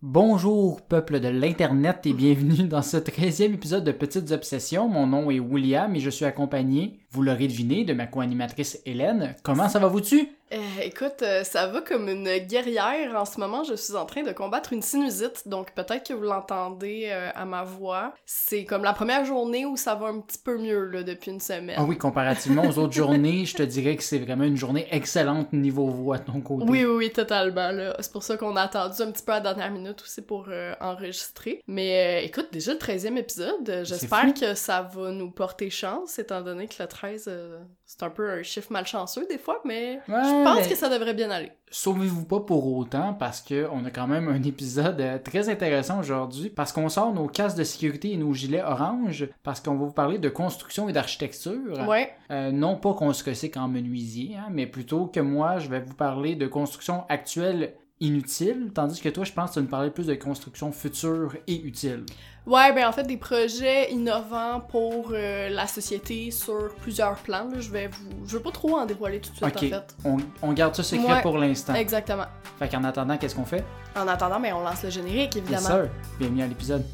Bonjour peuple de l'Internet et bienvenue dans ce 13e épisode de Petites Obsessions. Mon nom est William et je suis accompagné, vous l'aurez deviné, de ma co-animatrice Hélène. Comment ça va vous-tu? Euh, écoute, euh, ça va comme une guerrière. En ce moment, je suis en train de combattre une sinusite, donc peut-être que vous l'entendez euh, à ma voix. C'est comme la première journée où ça va un petit peu mieux là, depuis une semaine. Ah oui, comparativement aux autres journées, je te dirais que c'est vraiment une journée excellente niveau voix de ton côté. Oui, oui, oui, totalement. C'est pour ça qu'on a attendu un petit peu à la dernière minute aussi pour enregistrer. Mais écoute, déjà le 13e épisode, j'espère que ça va nous porter chance, étant donné que le 13, euh, c'est un peu un chiffre malchanceux des fois, mais Ouais, je pense mais que ça devrait bien aller. Sauvez-vous pas pour autant parce que on a quand même un épisode euh, très intéressant aujourd'hui parce qu'on sort nos casques de sécurité et nos gilets orange parce qu'on va vous parler de construction et d'architecture. Ouais. Euh, non pas qu'on se recycle en menuisier, hein, mais plutôt que moi, je vais vous parler de construction actuelle inutile, tandis que toi, je pense que tu vas nous parler plus de construction future et utile. Ouais, ben en fait, des projets innovants pour euh, la société sur plusieurs plans. là. Je vais vous. Je veux pas trop en dévoiler tout de suite, Ok, en fait. on, on garde ça secret Ouais. pour l'instant. Exactement. Fait qu'en attendant, qu'est-ce qu'on fait? En attendant, ben on lance le générique, évidemment. sir. Bienvenue à l'épisode.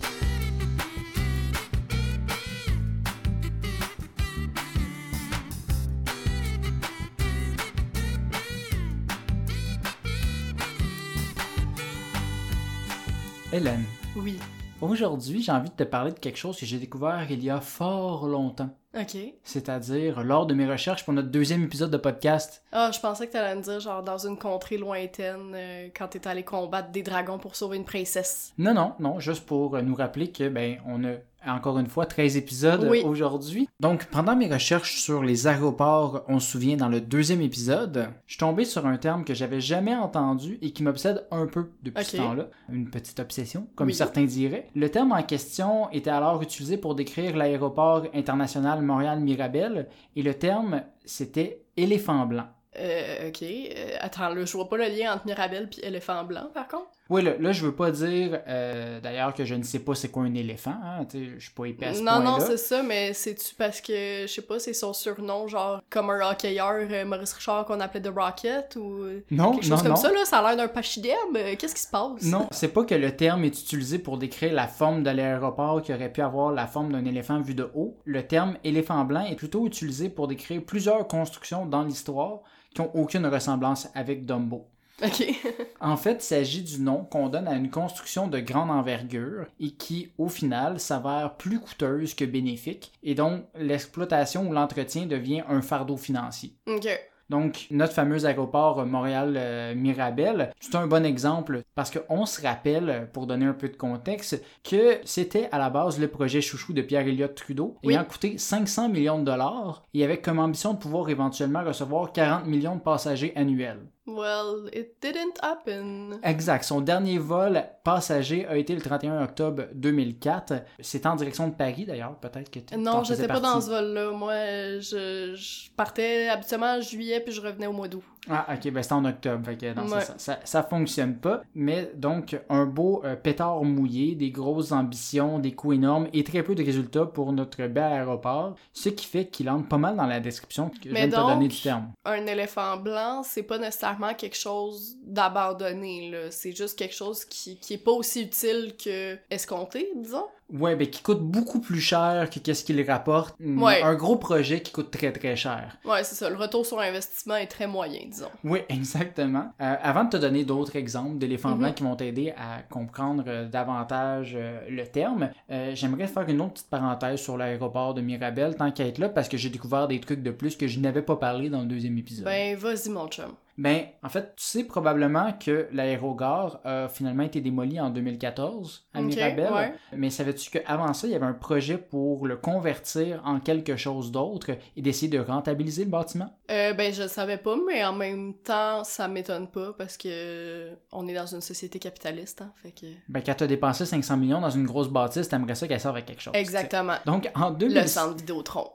Hélène, Oui. aujourd'hui, j'ai envie de te parler de quelque chose que j'ai découvert il y a fort longtemps. Ok. C'est-à-dire lors de mes recherches pour notre deuxième épisode de podcast. Ah, je pensais que t'allais me dire, genre, dans une contrée lointaine, euh, quand t'es allé combattre des dragons pour sauver une princesse. Non, non, non, juste pour euh, nous rappeler que, ben, on a encore une fois 13 épisodes Oui. aujourd'hui. Donc, pendant mes recherches sur les aéroports, on se souvient dans le deuxième épisode, je suis tombé sur un terme que j'avais jamais entendu et qui m'obsède un peu depuis ce temps-là. Une petite obsession, comme Oui. certains diraient. Le terme en question était alors utilisé pour décrire l'aéroport international Montréal-Mirabel et le terme, c'était éléphant blanc. Euh, ok. Euh, attends, là, je vois pas le lien entre Mirabelle puis éléphant blanc, par contre. Oui, là, là, je veux pas dire, euh, d'ailleurs, que je ne sais pas c'est quoi un éléphant, hein, je suis pas épais à ce Non, non, c'est ça, mais c'est-tu parce que, je sais pas, c'est son surnom, genre, comme un hockeyeur, euh, Maurice Richard, qu'on appelait The Rocket, ou euh, Non, quelque non, chose comme non. ça, là? Ça a l'air d'un pachyderme. euh, Qu'est-ce qui se passe? Non, c'est pas que le terme est utilisé pour décrire la forme de l'aéroport qui aurait pu avoir la forme d'un éléphant vu de haut. Le terme éléphant blanc est plutôt utilisé pour décrire plusieurs constructions dans l'histoire qui ont aucune ressemblance avec Dumbo. En fait, il s'agit du nom qu'on donne à une construction de grande envergure et qui, au final, s'avère plus coûteuse que bénéfique et donc l'exploitation ou l'entretien devient un fardeau financier. Donc, notre fameux aéroport Montréal-Mirabel, c'est un bon exemple parce qu'on se rappelle, pour donner un peu de contexte, que c'était à la base le projet chouchou de Pierre Elliott Trudeau, Oui. ayant coûté 500 millions de dollars et avec comme ambition de pouvoir éventuellement recevoir 40 millions de passagers annuels. Well, it didn't happen. Exact. Son dernier vol passager a été le 31 octobre 2004. C'est en direction de Paris d'ailleurs, peut-être que tu Non, j'étais pas dans ce vol-là. Moi, je, je partais habituellement en juillet, puis je revenais au mois d'août. Ah, ok, ben c'est en octobre, fait que non, c'est Ouais. ça, ça, ça fonctionne pas. Mais donc, un beau euh, pétard mouillé, des grosses ambitions, des coûts énormes et très peu de résultats pour notre bel aéroport, ce qui fait qu'il entre pas mal dans la description que je viens de te donner du terme. Un éléphant blanc, c'est pas nécessairement quelque chose d'abandonné, là. C'est juste quelque chose qui, qui est pas aussi utile que escompté, disons. Ouais, ben qui coûte beaucoup plus cher que qu'est-ce qu'il rapporte. Mm, Ouais. Un gros projet qui coûte très très cher. Ouais, c'est ça. Le retour sur investissement est très moyen, disons. Oui, exactement. Euh, avant de te donner d'autres exemples d'éléphants Mhm. blancs qui vont t'aider à comprendre euh, davantage euh, le terme, j'aimerais faire une autre petite parenthèse sur l'aéroport de Mirabel, tant qu'à être là, parce que j'ai découvert des trucs de plus que je n'avais pas parlé dans le deuxième épisode. Ben, vas-y, mon chum. Ben, en fait, tu sais probablement que l'aérogare a finalement été démoli en 2014 à Ok, Mirabel. ouais. Mais savais-tu qu'avant ça, il y avait un projet pour le convertir en quelque chose d'autre et d'essayer de rentabiliser le bâtiment? Euh, ben, je le savais pas, mais en même temps, ça m'étonne pas parce que on est dans une société capitaliste, hein. Fait que. Ben, quand tu as dépensé 500 millions dans une grosse bâtisse, t'aimerais ça qu'elle serve à quelque chose. Exactement. Donc, en Le 2000... centre Vidéotron.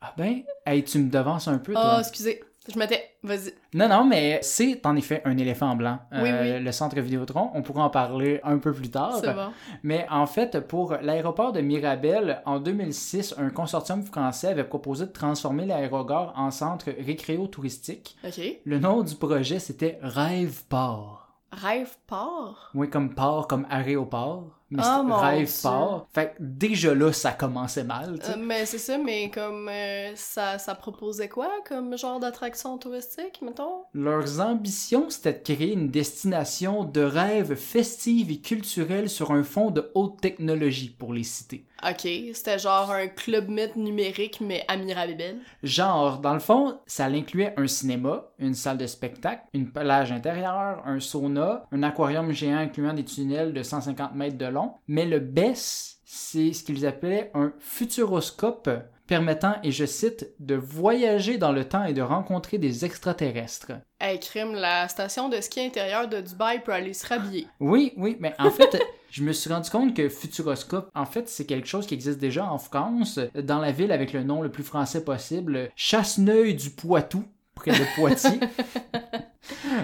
Ah ben, hey, tu me devances un peu, Ah, toi. excusez. Je m'étais. Vas-y. Non, non, mais c'est en effet un éléphant blanc. Oui, Euh, Le centre Vidéotron, on pourra en parler un peu plus tard. C'est bon. Mais en fait, pour l'aéroport de Mirabel, en 2006, un consortium français avait proposé de transformer l'aérogare en centre récréo-touristique. Ok. Le nom du projet, c'était Rêve Port. Rêve port? Oui, comme port, comme aéroport. Mais mon rêve Dieu. port. Fait que déjà là, ça commençait mal. Euh, mais c'est ça, mais comme euh, ça, ça proposait quoi comme genre d'attraction touristique, mettons? Leurs ambitions, c'était de créer une destination de rêve festive et culturelle sur un fond de haute technologie pour les cités. Ok, c'était genre un club mythe numérique, mais à Mirabel. Genre, dans le fond, ça incluait un cinéma, une salle de spectacle, une plage intérieure, un sauna, un aquarium géant incluant des tunnels de 150 mètres de long. Mais le best, c'est ce qu'ils appelaient un futuroscope permettant, et je cite, de voyager dans le temps et de rencontrer des extraterrestres. Hey, crime, la station de ski intérieur de Dubaï peut aller se rhabiller. Oui, oui, mais en fait, je me suis rendu compte que Futuroscope, en fait, c'est quelque chose qui existe déjà en France, dans la ville avec le nom le plus français possible, Chasseneuil du Poitou, près de Poitiers.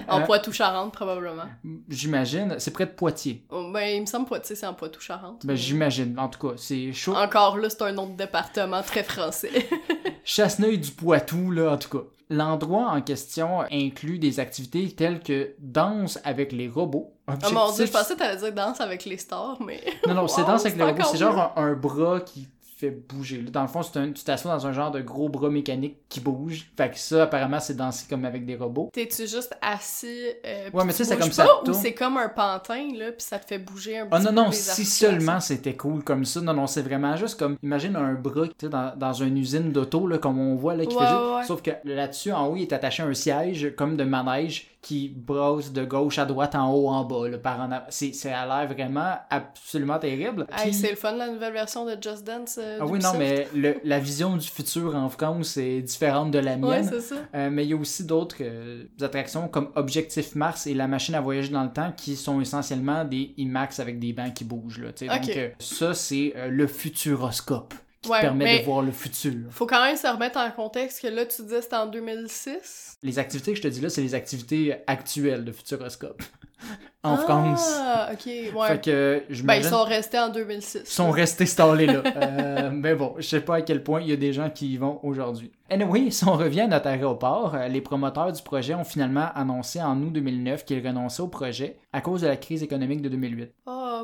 En Euh, Poitou-Charentes, probablement. J'imagine, c'est près de Poitiers. Oh, ben, il me semble Poitiers, c'est en Poitou-Charentes. Ben, mais- j'imagine, en tout cas, c'est chaud. Encore là, c'est un nom de département très français. Chasseneuil du Poitou, là, en tout cas. L'endroit en question inclut des activités telles que danse avec les robots. oh mon dieu, je Objectif- pensais que t'allais dire danse avec les stars, mais. Non, non, c'est danse avec les robots. C'est genre un, un bras qui fait bouger. Dans le fond, c'est un, tu t'assois dans un genre de gros bras mécanique qui bouge. Fait que ça, apparemment, c'est danser comme avec des robots. T'es-tu juste assis. euh, Ouais, mais tu sais, c'est comme ça Ou c'est comme un pantin, là, puis ça te fait bouger un non, peu non, les si seulement c'était cool comme ça. Non, non, c'est vraiment juste comme. Imagine un bras tu dans, dans une usine d'auto, là, comme on voit, là, qui Ouais, fait juste- ouais. Sauf que là-dessus, en haut, il est attaché à un siège comme de manège qui brosse de gauche à droite, en haut, en bas, là, par en avant. C'est, c'est à l'air vraiment absolument terrible. Hey, c'est le fun, la nouvelle version de Just Dance. euh, Ah oui, non, mais le- la vision du futur en France est différente de la Ouais, mienne. c'est ça. Euh, mais il y a aussi d'autres euh, attractions comme Objectif Mars et la machine à voyager dans le temps qui sont essentiellement des IMAX avec des bancs qui bougent. Là, tu sais. Ok. Donc ça, c'est le futuroscope qui te permet de voir le futur. Faut quand même se remettre en contexte que là, tu disais c'était en 2006. Les activités que je te dis là, c'est les activités actuelles de futuroscope en France. Ah, ok, ouais. Fait que je Ben, ils sont restés en 2006. sont restés stallés là. Euh, mais bon, je sais pas à quel point il y a des gens qui y vont aujourd'hui. Anyway, si on revient à notre aéroport, euh, les promoteurs du projet ont finalement annoncé en août 2009 qu'ils renonçaient au projet à cause de la crise économique de 2008.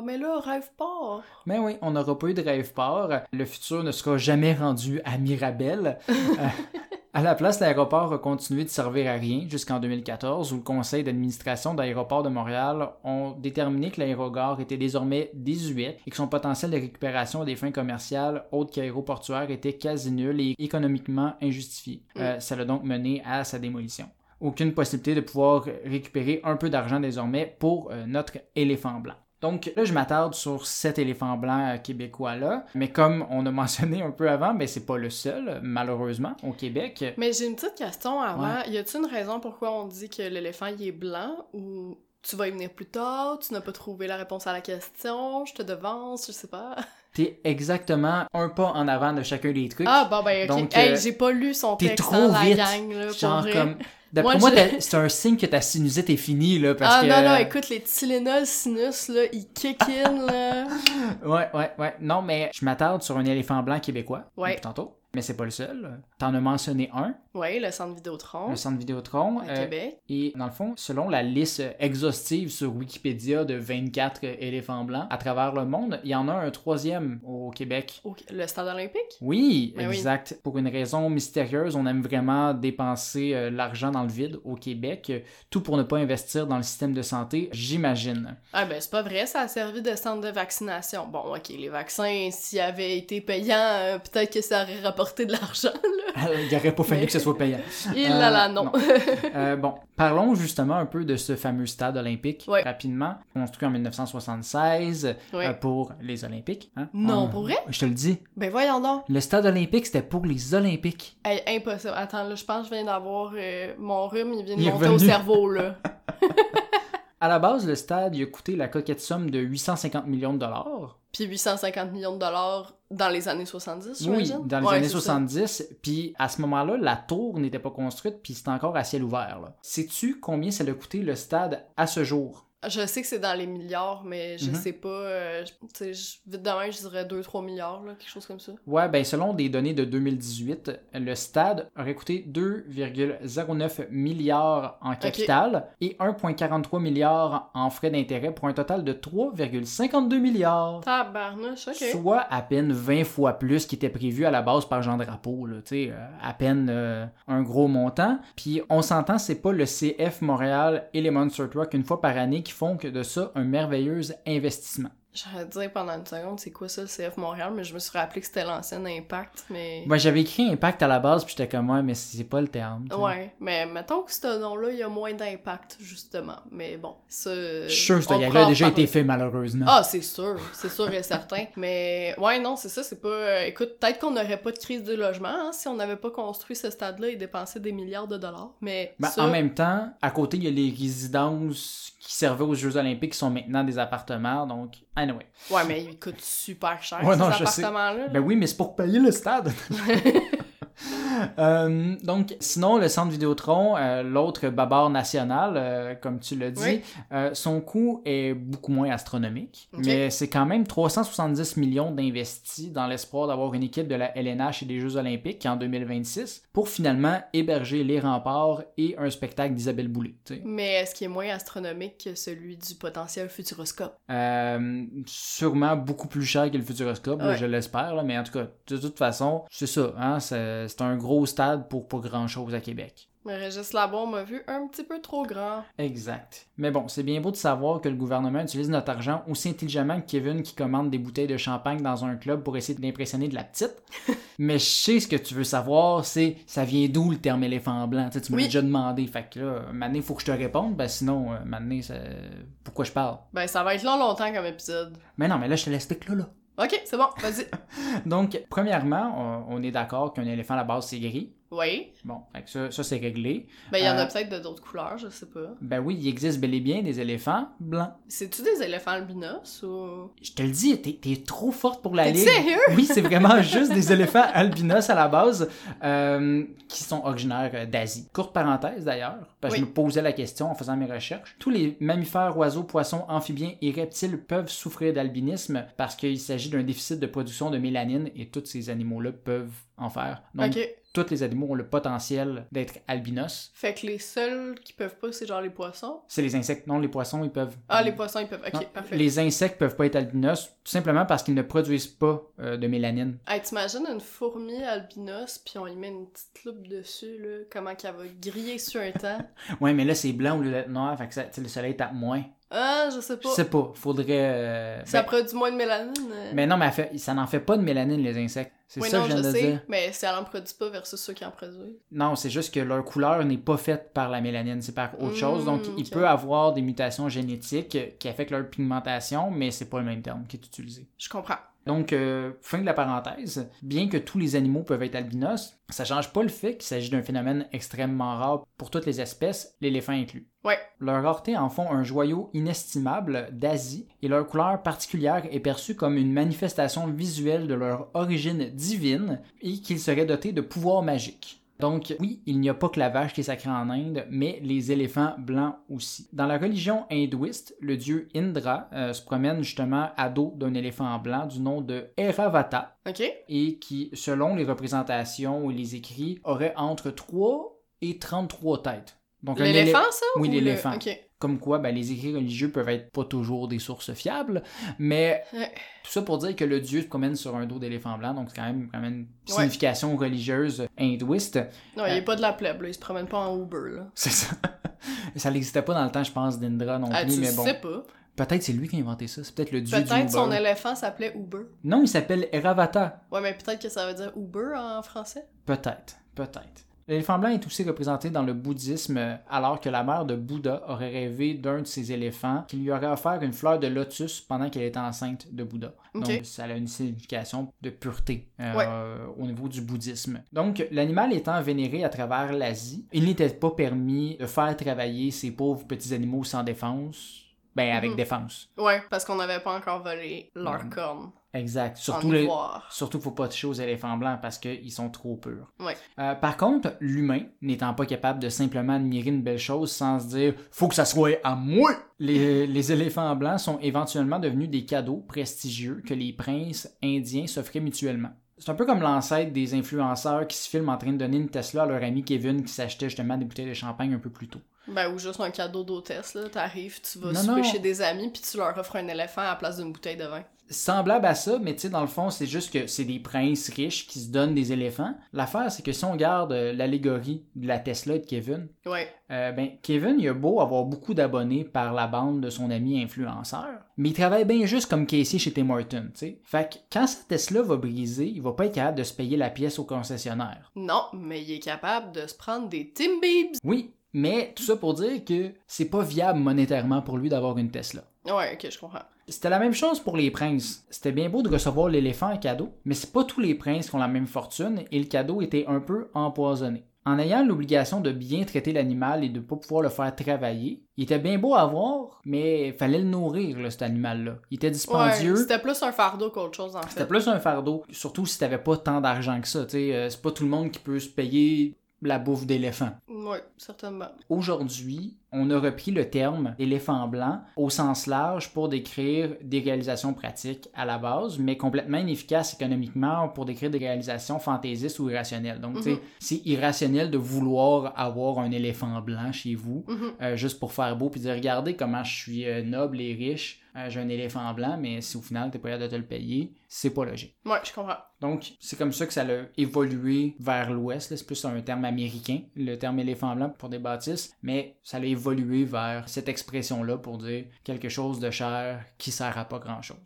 Mais là, rêve pas. Mais oui, on n'aura pas eu de rêve port. Le futur ne sera jamais rendu à Mirabel. Euh, à la place, l'aéroport a continué de servir à rien jusqu'en 2014, où le conseil d'administration d'aéroport de Montréal ont déterminé que l'aérogare était désormais désuète et que son potentiel de récupération à des fins commerciales autres qu'aéroportuaires était quasi nul et économiquement injustifié. Euh, ça l'a donc mené à sa démolition aucune possibilité de pouvoir récupérer un peu d'argent désormais pour euh, notre éléphant blanc. Donc là, je m'attarde sur cet éléphant blanc québécois-là, mais comme on a mentionné un peu avant, ben c'est pas le seul, malheureusement, au Québec. Mais j'ai une petite question avant. Ouais. Y a-t-il une raison pourquoi on dit que l'éléphant il est blanc ou tu vas y venir plus tard, tu n'as pas trouvé la réponse à la question, je te devance, je sais pas? T'es exactement un pas en avant de chacun des trucs. Ah bon ben ok. Donc, hey, euh, j'ai pas lu son T'es texte trop dans la vite. gang là, pour Genre vrai. comme... D'après Moi, moi, je- t'as- c'est un signe que ta sinusite est finie, là, parce Ah que... non non, écoute les Tylenol sinus là, ils kick in là. Ouais, ouais, ouais. Non, mais je m'attarde sur un éléphant blanc québécois, Ouais. tantôt. Mais c'est pas le seul. T'en as mentionné un, ouais, le centre Vidéotron le centre Vidéotron. à euh, Québec. Et dans le fond, selon la liste exhaustive sur Wikipédia de 24 éléphants blancs à travers le monde, il y en a un troisième au Québec. Au- le stade olympique? Oui, Ben oui. exact. Pour une raison mystérieuse, on aime vraiment dépenser euh, l'argent dans le vide au Québec, tout pour ne pas investir dans le système de santé, j'imagine. Ah ben c'est pas vrai, ça a servi de centre de vaccination. Bon, ok, les vaccins, s'ils avaient été payants, euh, peut-être que ça aurait rapporté de l'argent, il aurait pas fallu Mais- que ce soit payant. Il Euh, là là, non. Euh, bon, parlons justement un peu de ce fameux stade olympique Ouais. rapidement, construit en 1976 Ouais. euh, pour les Olympiques. hein? Non, On- pour vrai? Je te le dis. Ben voyons donc. Le stade olympique, c'était pour les Olympiques. Hey, impossible. Attends, là, je pense que je viens d'avoir euh, mon rhume, il vient de Il monter au cerveau, là. À la base, le stade il a coûté la coquette somme de 850 millions de dollars. Puis 850 millions de dollars dans les années 70, Oui, dans les Ouais, années c'est ça. 70. Puis à ce moment-là, la tour n'était pas construite, puis c'était encore à ciel ouvert. Sais-tu combien ça a coûté le stade à ce jour? Je sais que c'est dans les milliards, mais je Mhm. sais pas. euh, je- vite demain, je dirais 2-3 milliards, là, quelque chose comme ça. Ouais, ben selon des données de 2018, le stade aurait coûté 2,09 milliards en capital et 1,43 milliards en frais d'intérêt pour un total de 3,52 milliards. Tabarnouche, ok. Soit à peine 20 fois plus qui était prévu à la base par Jean Drapeau, là, tu sais, euh, à peine euh, un gros montant. Puis on s'entend, c'est pas le CF Montréal et les Monster Truck une fois par année font que de ça un merveilleux investissement. J'aurais dit pendant une seconde, c'est quoi ça, le CF Montréal, mais je me suis rappelé que c'était l'ancien Impact, mais. Moi, j'avais écrit Impact à la base, puis j'étais comme, ouais, mais c'est pas le terme. Ouais, mais mettons que ce nom-là, il y a moins d'impact, justement. Mais bon, ça. Je suis sûr ce pourra a déjà été fait, malheureusement. Ah, c'est sûr, c'est sûr et certain. Mais ouais, non, c'est ça, c'est pas. euh, écoute, peut-être qu'on n'aurait pas de crise de logement hein, si on n'avait pas construit ce stade-là et dépensé des milliards de dollars. Mais Ben, ça, En même temps, à côté, il y a les résidences qui servaient aux Jeux Olympiques qui sont maintenant des appartements, donc, anyway. ouais, mais ils coûtent super cher Ouais, ces non, je sais. appartements-là. Ben oui, mais c'est pour payer le stade. Euh, donc, sinon, le centre Vidéotron, euh, l'autre babar national, euh, comme tu l'as dit, Oui. son coût est beaucoup moins astronomique, mais c'est quand même 370 millions d'investis dans l'espoir d'avoir une équipe de la LNH et des Jeux Olympiques en 2026 pour finalement héberger les remparts et un spectacle d'Isabelle Boulay. Mais est-ce qu'il est moins astronomique que celui du potentiel Futuroscope? Sûrement beaucoup plus cher que le Futuroscope, Ouais. je l'espère, mais en tout cas, de toute façon, c'est ça, hein, c'est un gros stade pour pas grand-chose à Québec. Mais Régis Labon m'a vu un petit peu trop grand. Exact. Mais bon, c'est bien beau de savoir que le gouvernement utilise notre argent aussi intelligemment que Kevin qui commande des bouteilles de champagne dans un club pour essayer d'impressionner de la petite. Mais je sais ce que tu veux savoir, c'est ça vient d'où le terme éléphant blanc? Tu me Oui. l'as déjà demandé, fait que là, maintenant, il faut que je te réponde, ben sinon, euh, maintenant, ça... pourquoi je parle? Ben, ça va être long longtemps comme épisode. Mais non, mais là, je te l'explique là, là. Ok, c'est bon, vas-y. Donc, premièrement, on, est d'accord qu'un éléphant à la base, c'est gris. Oui. Bon, ça, ça c'est réglé. Ben, il y en a Euh, peut-être de d'autres couleurs, je sais pas. Ben oui, il existe bel et bien des éléphants blancs. C'est-tu des éléphants albinos ou? Je te le dis, t'es, t'es trop forte pour la T'es ligue. sérieux? Oui, c'est vraiment juste des éléphants albinos à la base euh, qui sont originaires euh, d'Asie. Courte parenthèse d'ailleurs, parce que Oui. je me posais la question en faisant mes recherches. Tous les mammifères, oiseaux, poissons, amphibiens et reptiles peuvent souffrir d'albinisme parce qu'il s'agit d'un déficit de production de mélanine et tous ces animaux-là peuvent en faire. Donc, Ok. Tous les animaux ont le potentiel d'être albinos. Fait que les seuls qui peuvent pas, c'est genre les poissons. C'est les insectes. Non, les poissons, ils peuvent. Ah, les poissons, ils peuvent. Ok, Non, parfait. Les insectes peuvent pas être albinos, tout simplement parce qu'ils ne produisent pas euh, de mélanine. Hey, t'imagines une fourmi albinos, puis on y met une petite loupe dessus, là, comment qu'elle va griller sur un temps? Ouais, mais là, c'est blanc au lieu d'être noir, fait que ça- le soleil tape moins. Ah, je sais Je pas. sais pas, faudrait... euh, Ça ben, produit moins de mélanine. euh. mais non, mais fait- ça n'en fait pas de mélanine, les insectes. C'est oui, ça non, que je je viens de sais, dire. mais si elle en produit pas versus ceux qui en produisent. Non, c'est juste que leur couleur n'est pas faite par la mélanine, c'est par autre Mm, chose. Donc, il ok. peut avoir des mutations génétiques qui affectent leur pigmentation, mais c'est pas le même terme qui est utilisé. Je comprends. Donc, euh, fin de la parenthèse, bien que tous les animaux peuvent être albinos, ça change pas le fait qu'il s'agit d'un phénomène extrêmement rare pour toutes les espèces, l'éléphant inclus. Ouais. Leurs raretés en font un joyau inestimable d'Asie et leur couleur particulière est perçue comme une manifestation visuelle de leur origine divine et qu'ils seraient dotés de pouvoirs magiques. Donc oui, il n'y a pas que la vache qui est sacrée en Inde, mais les éléphants blancs aussi. Dans la religion hindouiste, le dieu Indra euh, se promène justement à dos d'un éléphant blanc du nom de Airavata Ok? et qui, selon les représentations ou les écrits, aurait entre 3 et 33 têtes. Donc, élé- L'éléphant, ça? Oui, le- l'éléphant. Comme quoi, ben, les écrits religieux peuvent être pas toujours des sources fiables, mais Ouais. tout ça pour dire que le dieu se promène sur un dos d'éléphant blanc, donc c'est quand même, quand même une Ouais. signification religieuse hindouiste. Non, il est pas de la plèbe, là. Il se promène pas en Uber, là. C'est ça. ça n'existait pas dans le temps, je pense, d'Indra non Ah, plus, tu mais bon. sais pas. Peut-être c'est lui qui a inventé ça, c'est peut-être le dieu du Peut-être son éléphant s'appelait Uber. Non, il s'appelle Eravata. Ouais, mais peut-être que ça veut dire Uber en français. Peut-être, peut-être. L'éléphant blanc est aussi représenté dans le bouddhisme alors que la mère de Bouddha aurait rêvé d'un de ses éléphants qui lui aurait offert une fleur de lotus pendant qu'elle était enceinte de Bouddha. Ok. Donc ça a une signification de pureté euh, Ouais. au niveau du bouddhisme. Donc l'animal étant vénéré à travers l'Asie, il n'était pas permis de faire travailler ces pauvres petits animaux sans défense, ben avec Mhm. défense. Ouais, parce qu'on n'avait pas encore volé cornes. Exact. Surtout, les, surtout faut pas toucher aux éléphants blancs parce qu'ils sont trop purs. Ouais. Euh, par contre, l'humain, n'étant pas capable de simplement admirer une belle chose sans se dire « faut que ça soit à moi », les, les éléphants blancs sont éventuellement devenus des cadeaux prestigieux que les princes indiens s'offraient mutuellement. C'est un peu comme l'ancêtre des influenceurs qui se filment en train de donner une Tesla à leur ami Kevin qui s'achetait justement des bouteilles de champagne un peu plus tôt. Ben, ou juste un cadeau d'hôtesse, là. T'arrives, tu vas Non, souper non. chez des amis, puis tu leur offres un éléphant à la place d'une bouteille de vin. semblable à ça, mais tu sais, dans le fond, c'est juste que c'est des princes riches qui se donnent des éléphants. L'affaire, c'est que si on regarde euh, l'allégorie de la Tesla et de Kevin, Ouais. euh, ben, Kevin, il a beau avoir beaucoup d'abonnés par la bande de son ami influenceur, mais il travaille bien juste comme caissier chez Tim Hortons, tu sais. Fait que quand sa Tesla va briser, il va pas être capable de se payer la pièce au concessionnaire. Non, mais il est capable de se prendre des Timbibs. Oui, mais tout ça pour dire que c'est pas viable monétairement pour lui d'avoir une Tesla. Ouais, ok, je comprends. C'était la même chose pour les princes. C'était bien beau de recevoir l'éléphant en cadeau, mais c'est pas tous les princes qui ont la même fortune et le cadeau était un peu empoisonné. En ayant l'obligation de bien traiter l'animal et de pas pouvoir le faire travailler, il était bien beau à voir, mais fallait le nourrir, là, cet animal-là. Il était Ouais, dispendieux. c'était plus un fardeau qu'autre chose, en C'était fait. plus un fardeau, surtout si t'avais pas tant d'argent que ça. tu sais, euh, C'est pas tout le monde qui peut se payer la bouffe d'éléphant. Ouais, certainement. Aujourd'hui, on a repris le terme éléphant blanc au sens large pour décrire des réalisations pratiques à la base, mais complètement inefficaces économiquement pour décrire des réalisations fantaisistes ou irrationnelles. Donc, sais, Mhm. c'est irrationnel de vouloir avoir un éléphant blanc chez vous, Mhm. euh, juste pour faire beau, puis dire regardez comment je suis euh, noble et riche, euh, j'ai un éléphant blanc, mais si au final t'es pas capable de te le payer, c'est pas logique. Ouais, je comprends. Donc, c'est comme ça que ça a évolué vers l'ouest. C'est plus un terme américain, le terme éléphant blanc pour des bâtisses, mais ça a évolué vers cette expression-là pour dire quelque chose de cher qui sert à pas grand-chose.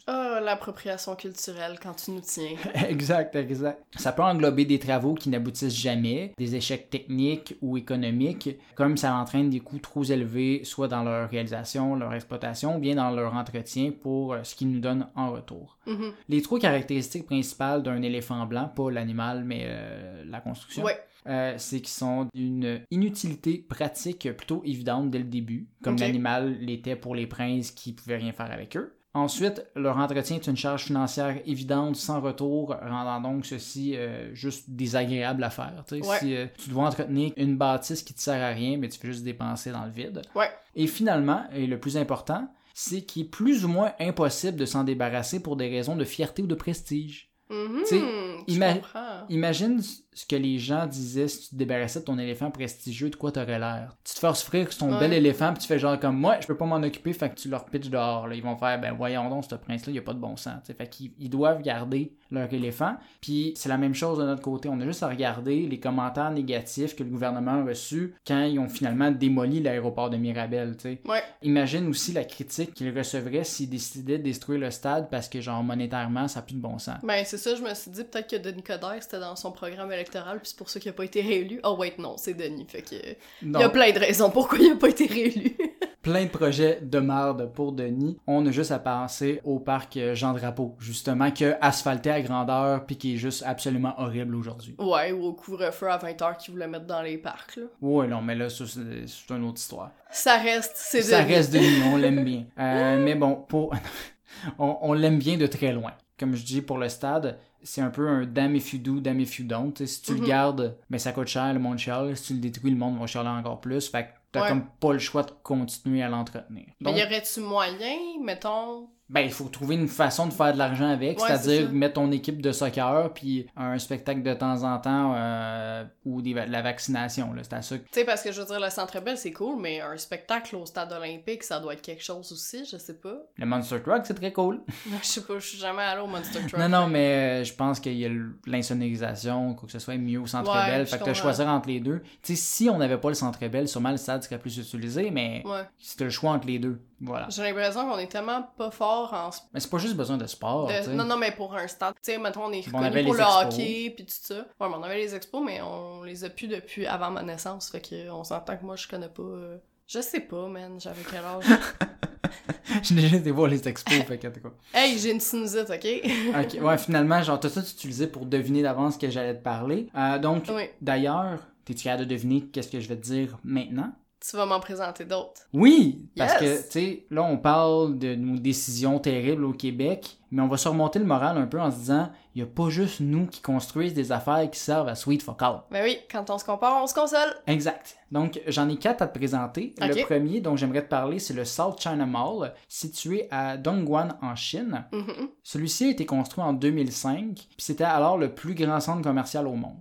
L'appropriation culturelle quand tu nous tiens. exact, exact. Ça peut englober des travaux qui n'aboutissent jamais, des échecs techniques ou économiques, comme ça entraîne des coûts trop élevés, soit dans leur réalisation, leur exploitation, ou bien dans leur entretien pour euh, ce qu'ils nous donnent en retour. Mhm. Les trois caractéristiques principales d'un éléphant blanc, pas l'animal, mais euh, la construction, Ouais. euh, c'est qu'ils sont d'une inutilité pratique plutôt évidente dès le début, comme l'animal l'était pour les princes qui pouvaient rien faire avec eux. Ensuite, leur entretien est une charge financière évidente sans retour, rendant donc ceci euh, juste désagréable à faire. Ouais. Si euh, tu dois entretenir une bâtisse qui te sert à rien, mais tu fais juste dépenser dans le vide. Ouais. Et finalement, et le plus important, c'est qu'il est plus ou moins impossible de s'en débarrasser pour des raisons de fierté ou de prestige. Je ima- comprends. Imagine ce que les gens disaient si tu te débarrassais de ton éléphant prestigieux, de quoi t'aurais l'air? Tu te fais offrir ton Ouais. bel éléphant, puis tu fais genre comme moi, je peux pas m'en occuper, fait que tu leur pitches dehors. là. Ils vont faire, ben voyons donc, ce prince-là, il a pas de bon sens. tu sais. Fait qu'ils ils doivent garder leur éléphant. Puis c'est la même chose de notre côté. On a juste à regarder les commentaires négatifs que le gouvernement a reçus quand ils ont finalement démoli l'aéroport de Mirabel. Ouais. Imagine aussi la critique qu'ils recevraient s'ils décidaient de détruire le stade parce que, genre, monétairement, ça n'a plus de bon sens. Ben, c'est ça, je me suis dit peut-être que Denis Coderre, c'était dans son programme électoral, puis c'est pour ça qu'il a pas été réélu. Oh, wait, non, c'est Denis. Fait que. Il y a plein de raisons pourquoi il a pas été réélu. plein de projets de marde pour Denis. On a juste à penser au parc euh, Jean Drapeau, justement, qui a asphalté à grandeur puis qui est juste absolument horrible aujourd'hui. ouais, ou au couvre-feu à 20h qu'il voulait mettre dans les parcs, là. Ouais, non, mais là, ça, c'est c'est une autre histoire. Ça reste, c'est Ça Denis. reste Denis, on l'aime bien. Euh, mais bon, pour... on, on l'aime bien de très loin. Comme je dis, pour le stade, c'est un peu un damn if you do, damn if you don't. Si tu Mhm. le gardes, ben ça coûte cher, le monde chiale. Si tu le détruis, le monde va chialer encore plus. Fait que t'as Ouais. comme pas le choix de continuer à l'entretenir. Mais y aurait-tu moyen, mettons. Ben, il faut trouver une façon de faire de l'argent avec, Ouais, c'est c'est-à-dire mettre ton équipe de soccer, puis un spectacle de temps en temps, euh, ou des, va- de la vaccination. C'est à ça que Tu sais, parce que je veux dire, le Centre Bell, c'est cool, mais un spectacle au stade olympique, ça doit être quelque chose aussi, je sais pas. le Monster Truck, c'est très cool. Je sais pas, je suis jamais allée au Monster Truck. Non, non, mais euh, je pense qu'il y a l'insonorisation, quoi que ce soit, mieux au Centre Ouais, Bell. Fait que comprends. choisir entre les deux. Tu sais, si on n'avait pas le Centre Bell, sûrement le stade serait plus utilisé, mais Ouais. c'était le choix entre les deux. Voilà. J'ai l'impression qu'on est tellement pas fort en Mais c'est pas juste besoin de sport, De-. Non, non, mais pour un stade. Tu sais, mettons, on est Bon, reconnu pour le expos. hockey, puis tout ça. Ouais, mais on avait les expos, mais on les a plus depuis avant ma naissance. Fait que on s'entend que moi, je connais pas. euh, Je sais pas, man, j'avais quel âge? J'ai déjà été voir les expos, fait que cas. hey, j'ai une sinusite, ok? Ok, ouais, finalement, genre, t'as tout utilisé pour deviner d'avance que j'allais te parler. Euh, donc, Oui. d'ailleurs, t'es-tu capable de deviner qu'est-ce que je vais te dire maintenant? Tu vas m'en présenter d'autres. Oui! Parce Yes! que, tu sais, là, on parle de nos décisions terribles au Québec, mais on va surmonter le moral un peu en se disant il n'y a pas juste nous qui construisent des affaires qui servent à Sweet Fuck All. Ben oui, quand on se compare, on se console. Exact. Donc, j'en ai quatre à te présenter. Le premier dont j'aimerais te parler, c'est le South China Mall, situé à Dongguan en Chine. Mhm. Celui-ci a été construit en 2005, puis c'était alors le plus grand centre commercial au monde.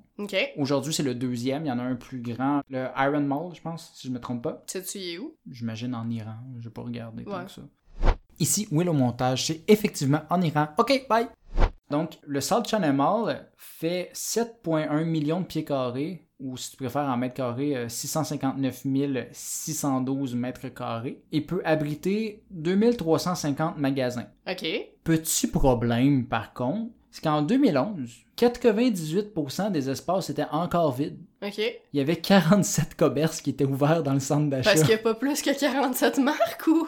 Aujourd'hui, c'est le deuxième. Il y en a un plus grand, le Iron Mall, je pense, si je me trompe pas. Sais-tu il est où? J'imagine en Iran. Je vais pas regarder tant Ouais. que ça. Ici, où est le montage? C'est effectivement en Iran. OK, bye! Donc, le South China Mall fait 7,1 millions de pieds carrés, ou si tu préfères en mètres carrés, euh, 659 612 mètres carrés, et peut abriter 2350 magasins. OK. Petit problème, par contre, c'est qu'en 2011, 98% des espaces étaient encore vides. OK. Il y avait 47 commerces qui étaient ouverts dans le centre d'achat. Parce qu'il n'y a pas plus que 47 marques ou?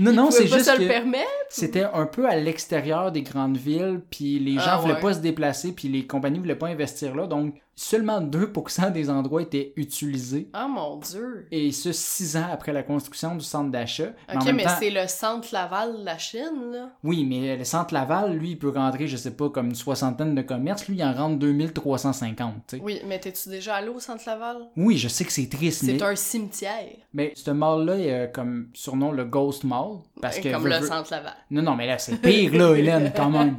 Non, non, c'est juste se le permettre? c'était un peu à l'extérieur des grandes villes, puis les gens Ah, voulaient ouais. pas se déplacer, puis les compagnies voulaient pas investir là, donc seulement 2% des endroits étaient utilisés. Ah mon dieu. Et ce, six ans après la construction du centre d'achat. Ok, mais temps- c'est le centre Laval de la Chine, là. Oui, mais le centre Laval, lui, il peut rentrer, je sais pas, comme une soixantaine de commerces. Lui, il en rentre 2350, tu sais. Oui, mais t'es-tu déjà allé au centre Laval? Oui, je sais que c'est triste, mais, C'est un cimetière. mais ce mall-là, il a comme surnom le Ghost Mall. Parce que Comme le centre Laval. Non, non, mais là, c'est pire, là, Hélène, quand même.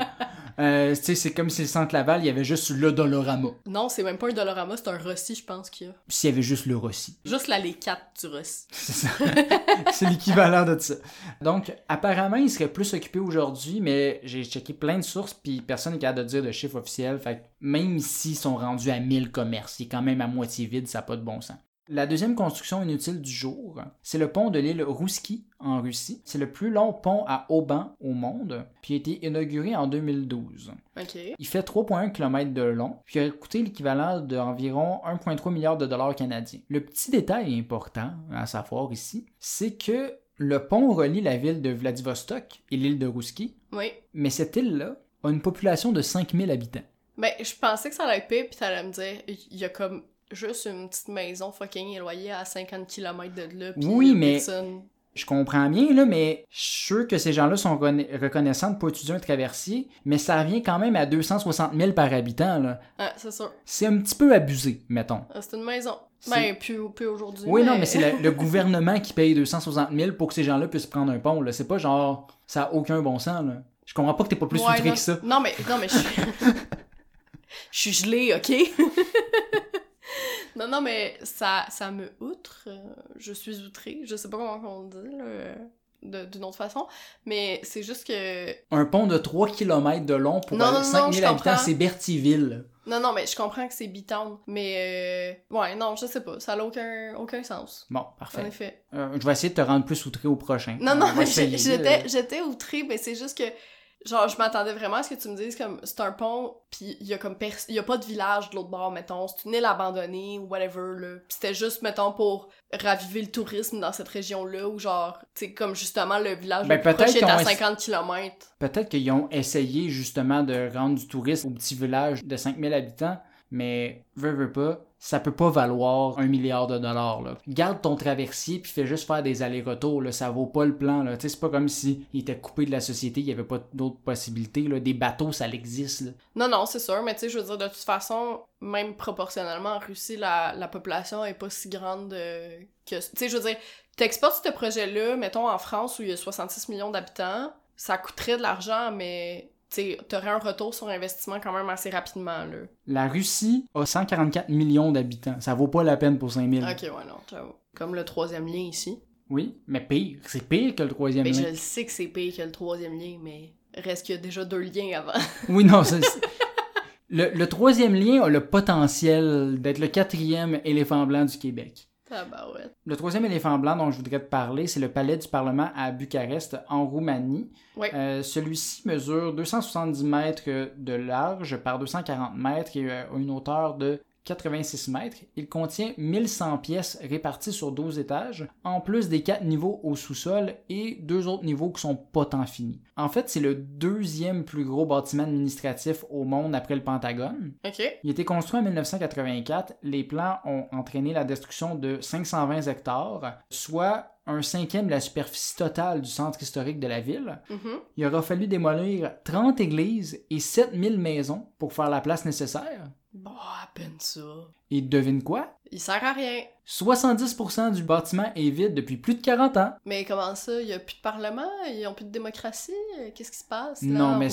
Euh, c'est comme si le centre Laval, il y avait juste le Dolorama. Non, c'est même pas un Dolorama, c'est un Rossi, je pense qu'il y a. S'il y avait juste le Rossi. Juste l'allée 4 du Rossi. C'est ça. c'est l'équivalent de ça. Donc, apparemment, il serait plus occupé aujourd'hui, mais j'ai checké plein de sources, puis personne n'est capable de dire de chiffre officiel. Fait que même s'ils sont rendus à 1000 commerces, il est quand même à moitié vide, ça n'a pas de bon sens. La deuxième construction inutile du jour, c'est le pont de l'île Rouski en Russie. C'est le plus long pont à haubans au monde, puis a été inauguré en 2012. Ok. Il fait 3,1 km de long, puis il a coûté l'équivalent d'environ 1,3 milliard de dollars canadiens. Le petit détail important à savoir ici, c'est que le pont relie la ville de Vladivostok et l'île de Rouski, Oui. mais cette île-là a une population de 5000 habitants. Ben, je pensais que ça allait être pire, pis t'allais me dire, il y a comme juste une petite maison fucking éloignée à 50 km de là, pis Oui, mais- personne- Je comprends bien, là, mais je suis sûr que ces gens-là sont reconnaissants de pas utiliser un traversier, mais ça revient quand même à 260 000 par habitant. là. Ah, c'est sûr. C'est un petit peu abusé, mettons. Ah, C'est une maison. Ben, plus, plus aujourd'hui. Oui, non, mais c'est le, le gouvernement qui paye 260 000 pour que ces gens-là puissent prendre un pont. là. C'est pas genre, ça a aucun bon sens. Là. Je comprends pas que t'es pas plus Ouais, outré non, que ça. Non, mais, non, mais je suis. Je suis gelée, ok? Non, non, mais ça, ça me outre. euh, Je suis outrée. Je sais pas comment on dit, là, euh, de- d'une autre façon. Mais c'est juste que. Un pont de 3 km de long pour Non, non, non, 5 je 000 habitants, c'est Berthierville. Non, non, mais je comprends que c'est B-Town. Mais. euh, Ouais, non, je sais pas. Ça n'a aucun, aucun sens. Bon, En parfait. effet. Euh, je vais essayer de te rendre plus outré au prochain. Non, On non, mais j'étais, j'étais outrée, mais c'est juste que, genre, je m'attendais vraiment à ce que tu me dises, comme, c'est un pont, puis il y a comme, il y a pas de village de l'autre bord, mettons, c'est une île abandonnée, ou whatever, là. C'était juste, mettons, pour raviver le tourisme dans cette région-là, ou genre, tu sais, comme justement, le village Ben, le plus peut-être proche est à ont ess- 50 km. Peut-être qu'ils ont essayé justement de rendre du tourisme au petit village de 5000 habitants, mais veux, veux pas, ça peut pas valoir un milliard de dollars. Là. Garde ton traversier puis fais juste faire des allers-retours, ça vaut pas le plan. Là. C'est pas comme si il était coupé de la société, il y avait pas d'autres possibilités. Des bateaux, ça existe. Là. Non, non, c'est sûr, mais tu sais, je veux dire, de toute façon, même proportionnellement, en Russie, la, la population est pas si grande euh, que... Tu sais, je veux dire, t'exportes ce projet-là, mettons, en France, où il y a 66 millions d'habitants, ça coûterait de l'argent, mais... Tu sais, t'aurais un retour sur investissement quand même assez rapidement, là. La Russie a 144 millions d'habitants. Ça vaut pas la peine pour 5000. Ok, ouais, non, j'avoue. Comme le troisième lien ici. Oui, mais pire. C'est pire que le troisième Mais lien. je le sais que c'est pire que le troisième lien, mais reste qu'il y a déjà deux liens avant. Oui, non, c'est... c'est- Le, le troisième lien a le potentiel d'être le quatrième éléphant blanc du Québec. Tabarouette. Le troisième éléphant blanc dont je voudrais te parler, c'est le palais du Parlement à Bucarest, en Roumanie. Euh, Celui-ci mesure 270 mètres de large par 240 mètres et a une hauteur de 86 mètres. Il contient 1100 pièces réparties sur 12 étages, en plus des 4 niveaux au sous-sol et deux autres niveaux qui sont pas tant finis. En fait, c'est le deuxième plus gros bâtiment administratif au monde après le Pentagone. Il a été construit en 1984. Les plans ont entraîné la destruction de 520 hectares, soit un cinquième de la superficie totale du centre historique de la ville. Mhm. Il aura fallu démolir 30 églises et 7000 maisons pour faire la place nécessaire. Bon, à peine ça. Et devine quoi? Il sert à rien. 70% du bâtiment est vide depuis plus de 40 ans. Mais comment ça? Il y a plus de parlement? Ils ont plus de démocratie? Qu'est-ce qui se passe là, Non, en mais?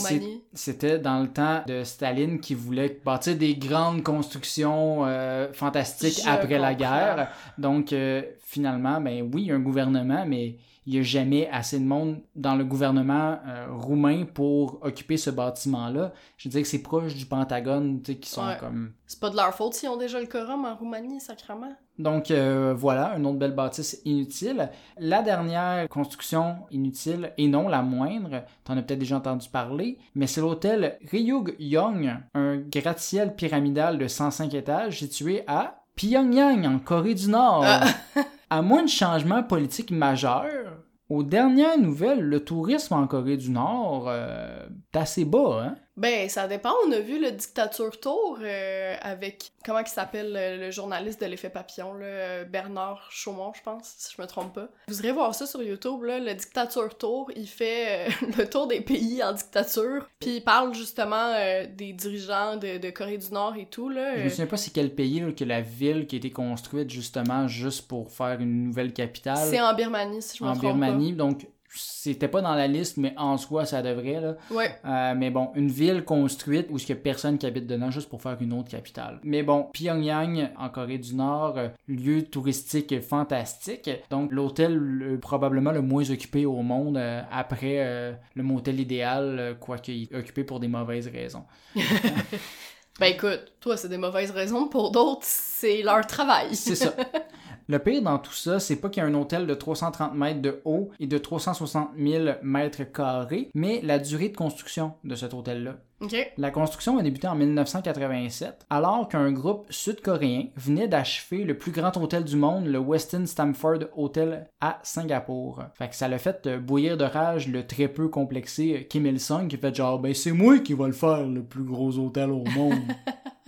C'était dans le temps de Staline qui voulait bâtir des grandes constructions euh, fantastiques Je après la guerre. Donc, euh, finalement, ben oui, il y a un gouvernement, mais il n'y a jamais assez de monde dans le gouvernement euh, roumain pour occuper ce bâtiment-là. Je veux dire que c'est proche du Pentagone, tu sais, qui sont Ouais. comme... C'est pas de leur faute s'ils ont déjà le quorum en Roumanie, sacrément. Donc euh, voilà, une autre belle bâtisse inutile. La dernière construction inutile, et non la moindre, t'en as peut-être déjà entendu parler, mais c'est l'hôtel Ryug Yong, un gratte-ciel pyramidal de 105 étages situé à Pyongyang, en Corée du Nord. Ah. à moins de changements politiques majeurs, aux dernières nouvelles, le tourisme en Corée du Nord euh, est assez bas, hein? Ben, ça dépend. On a vu le Dictature Tour euh, avec, comment il s'appelle, le, journaliste de l'effet papillon, là, Bernard Chaumont, je pense, si je me trompe pas. Vous irez voir ça sur YouTube, là, le Dictature Tour, il fait euh, le tour des pays en dictature, puis il parle justement euh, des dirigeants de, de Corée du Nord et tout, là. Je me souviens pas c'est quel pays là, que la ville qui a été construite justement juste pour faire une nouvelle capitale. c'est en Birmanie, si je me en trompe Birmanie. Donc, c'était pas dans la liste, mais en soi, ça devrait. Là. Ouais. Euh, mais bon, une ville construite où il n'y a personne qui habite dedans juste pour faire une autre capitale. Mais bon, Pyongyang, en Corée du Nord, euh, lieu touristique fantastique. Donc, l'hôtel le- probablement le moins occupé au monde euh, après le motel idéal, quoique il est occupé pour des mauvaises raisons. Ben écoute, toi, c'est des mauvaises raisons, pour d'autres, c'est leur travail. C'est ça. Le pire dans tout ça, c'est pas qu'il y a un hôtel de 330 mètres de haut et de 360 000 mètres carrés, mais la durée de construction de cet hôtel-là. La construction a débuté en 1987, alors qu'un groupe sud-coréen venait d'achever le plus grand hôtel du monde, le Westin Stamford Hotel à Singapour. Fait que ça l'a fait euh, bouillir de rage le très peu complexé euh, Kim Il-sung qui fait genre ben c'est moi qui va le faire le plus gros hôtel au monde.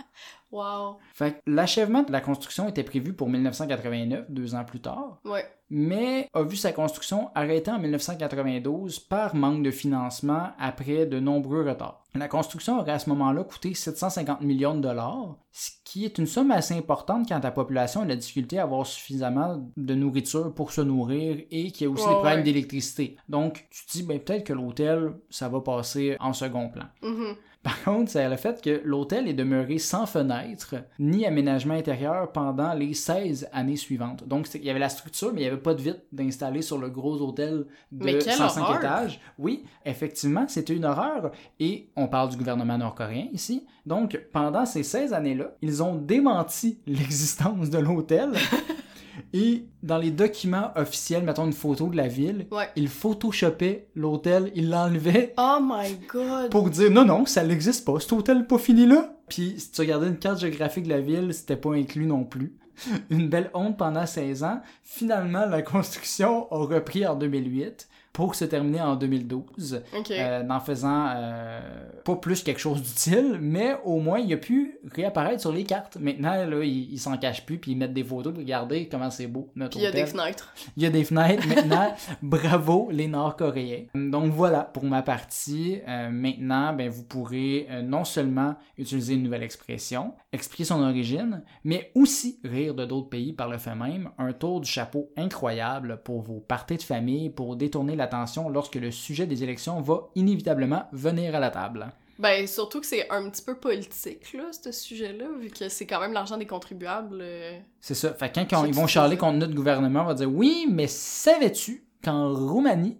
Wow. fait que l'achèvement de la construction était prévu pour 1989, deux ans plus tard Ouais. mais a vu sa construction arrêtée en 1992 par manque de financement après de nombreux retards. La construction aurait à ce moment-là coûté 750 millions de dollars, ce qui est une somme assez importante quand ta population a la difficulté à avoir suffisamment de nourriture pour se nourrir et qu'il y a aussi des problèmes ouais. d'électricité. Donc, tu te dis, ben, peut-être que l'hôtel, ça va passer en second plan. Mhm. Par contre, c'est le fait que l'hôtel est demeuré sans fenêtre ni aménagement intérieur pendant les 16 années suivantes. Donc, il y avait la structure, mais il n'y avait pas de vitre d'installer sur le gros hôtel de Mais quelle 105 horreur! étages. Oui, effectivement, c'était une horreur. Et on parle du gouvernement nord-coréen ici. Donc, pendant ces 16 années-là, ils ont démenti l'existence de l'hôtel. Et dans les documents officiels, mettons une photo de la ville, Ouais. ils photoshoppaient l'hôtel, ils l'enlevaient Oh my god. pour dire non, non, ça n'existe pas, cet hôtel n'est pas fini là. Puis si tu regardais une carte géographique de la ville, c'était pas inclus non plus. Une belle honte pendant 16 ans. Finalement, la construction a repris en 2008 pour se terminer en 2012, Ok. euh, en faisant euh, pas plus quelque chose d'utile, mais au moins il a pu réapparaître sur les cartes. Maintenant, là, ils il s'en cachent plus, puis ils mettent des photos, regardez comment c'est beau notre il y a des fenêtres. Il y a des fenêtres maintenant. Bravo les Nord-Coréens. Donc voilà pour ma partie. Euh, maintenant, ben, vous pourrez non seulement utiliser une nouvelle expression, expliquer son origine, mais aussi rire de d'autres pays par le fait même. Un tour du chapeau incroyable pour vos parties de famille, pour détourner l'attention lorsque le sujet des élections va inévitablement venir à la table. Ben, surtout que c'est un petit peu politique, là, ce sujet-là, vu que c'est quand même l'argent des contribuables. euh. C'est ça. Fait que quand, ils vont charler contre notre gouvernement, on va dire oui, mais savais-tu qu'en Roumanie,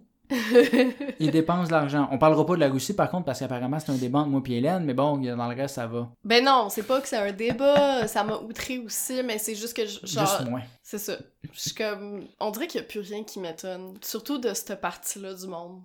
ils dépensent de l'argent. On parlera pas de la Russie par contre parce qu'apparemment c'est un débat entre moi et Hélène, mais bon, dans le reste ça va. Ben non, c'est pas que c'est un débat, ça m'a outré aussi, mais c'est juste que, je- genre, Juste moins. c'est ça. Je suis comme, on dirait qu'il y a plus rien qui m'étonne, surtout de cette partie-là du monde.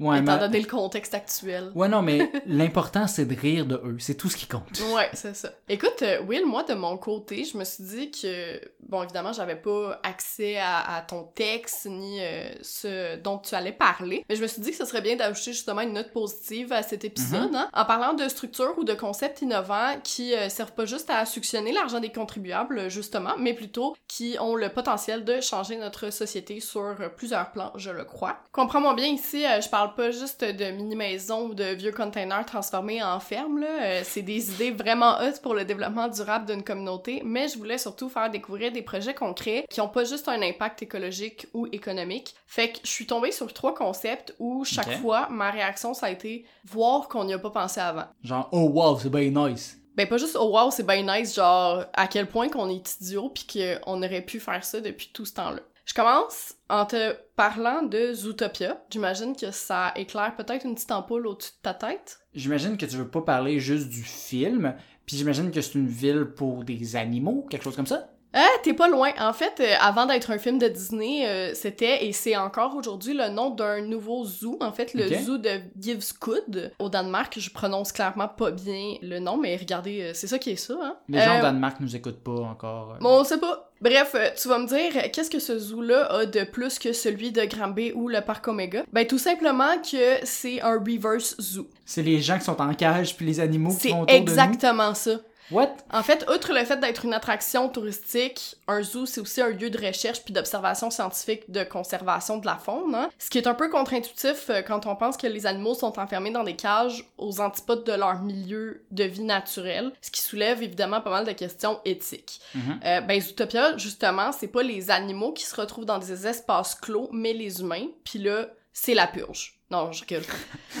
Ouais, étant mais... donné le contexte actuel. ouais, non, mais l'important, c'est de rire de eux. C'est tout ce qui compte. Ouais, c'est ça. Écoute, euh, Will, moi, de mon côté, je me suis dit que, bon, évidemment, j'avais pas accès à, à ton texte ni euh, ce dont tu allais parler, mais je me suis dit que ce serait bien d'ajouter justement une note positive à cet épisode, hein, en parlant de structures ou de concepts innovants qui euh, servent pas juste à suctionner l'argent des contribuables, justement, mais plutôt qui ont le potentiel de changer notre société sur plusieurs plans, je le crois. Comprends-moi bien ici, euh, je parle pas juste de mini-maisons ou de vieux containers transformés en fermes, là. Euh, c'est des idées vraiment hautes pour le développement durable d'une communauté, mais je voulais surtout faire découvrir des projets concrets qui ont pas juste un impact écologique ou économique. Fait que je suis tombée sur trois concepts où chaque fois, ma réaction, ça a été voir qu'on n'y a pas pensé avant. Genre, oh wow, c'est bien nice. Ben pas juste oh wow, c'est bien nice, genre à quel point qu'on est idiot puis qu'on aurait pu faire ça depuis tout ce temps-là. Je commence en te parlant de Zootopia. J'imagine que ça éclaire peut-être une petite ampoule au-dessus de ta tête. J'imagine que tu veux pas parler juste du film, puis j'imagine que c'est une ville pour des animaux, quelque chose comme ça. Ah, t'es pas loin. En fait, euh, avant d'être un film de Disney, euh, c'était et c'est encore aujourd'hui le nom d'un nouveau zoo. En fait, le zoo de Givskud au Danemark. Je prononce clairement pas bien le nom, mais regardez, euh, c'est ça qui est ça. Hein? Les gens au Danemark nous écoutent pas encore. Bon, on sait pas. Bref, euh, tu vas me dire, qu'est-ce que ce zoo-là a de plus que celui de Granby ou le parc Omega? Ben, tout simplement que c'est un reverse zoo. C'est les gens qui sont en cage, puis les animaux qui C'est sont autour exactement ça. What? En fait, outre le fait d'être une attraction touristique, un zoo, c'est aussi un lieu de recherche puis d'observation scientifique de conservation de la faune, hein. Ce qui est un peu contre-intuitif euh, quand on pense que les animaux sont enfermés dans des cages aux antipodes de leur milieu de vie naturel, ce qui soulève évidemment pas mal de questions éthiques. Mhm. Euh, ben, Zootopia, justement, c'est pas les animaux qui se retrouvent dans des espaces clos, mais les humains, puis là, c'est la purge. Non, je rigole.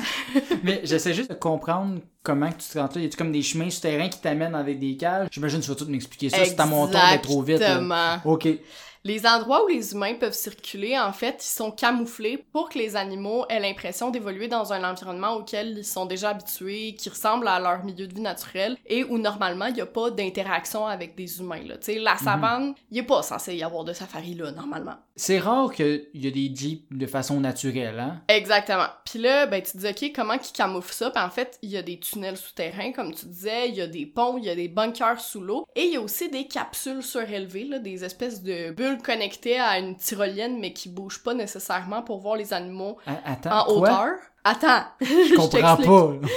Mais j'essaie juste de comprendre comment que tu te rends là. Y a-tu comme des chemins souterrains qui t'amènent avec des cages? J'imagine que tu vas tout m'expliquer ça. C'est à mon tour d'être trop vite. Exactement. Ok. Les endroits où les humains peuvent circuler, en fait, ils sont camouflés pour que les animaux aient l'impression d'évoluer dans un environnement auquel ils sont déjà habitués, qui ressemble à leur milieu de vie naturel, et où normalement il n'y a pas d'interaction avec des humains. Là. Tu sais, la savane, il n'est pas censé y avoir de safari là, normalement. C'est rare qu'il y a des jeeps de façon naturelle, hein? Exactement. Puis là, ben, tu te dis, OK, comment ils camouflent ça? Puis en fait, il y a des tunnels souterrains, comme tu disais, il y a des ponts, il y a des bunkers sous l'eau, et il y a aussi des capsules surélevées, là, des espèces de bulles connectées à une tyrolienne, mais qui bougent pas nécessairement pour voir les animaux A- Attends, en quoi? hauteur. Attends, Je comprends pas.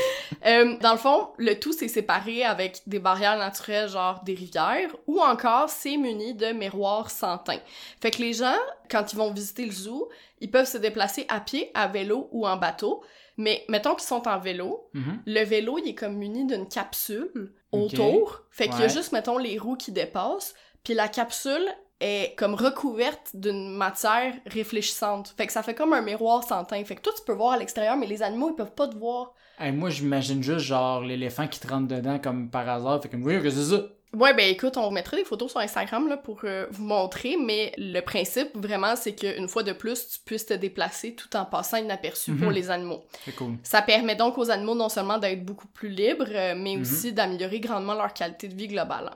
euh, dans le fond, le tout c'est séparé avec des barrières naturelles, genre des rivières, ou encore c'est muni de miroirs sans teint. Fait que les gens, quand ils vont visiter le zoo, ils peuvent se déplacer à pied, à vélo ou en bateau. Mais mettons qu'ils sont en vélo, Mhm. le vélo il est comme muni d'une capsule autour. Fait qu'il y a Ouais. juste, mettons, les roues qui dépassent, puis la capsule est comme recouverte d'une matière réfléchissante. Fait que ça fait comme un miroir sans teint. Fait que toi, tu peux voir à l'extérieur, mais les animaux, ils peuvent pas te voir. Hey, moi, j'imagine juste genre l'éléphant qui te rentre dedans comme par hasard. Fait que, oui, que c'est ça? Ouais, ben écoute, on mettra des photos sur Instagram là, pour euh, vous montrer, mais le principe vraiment, c'est qu'une fois de plus, tu puisses te déplacer tout en passant inaperçu pour Mhm. les animaux. Cool. Ça permet donc aux animaux non seulement d'être beaucoup plus libres, euh, mais Mhm. aussi d'améliorer grandement leur qualité de vie globale.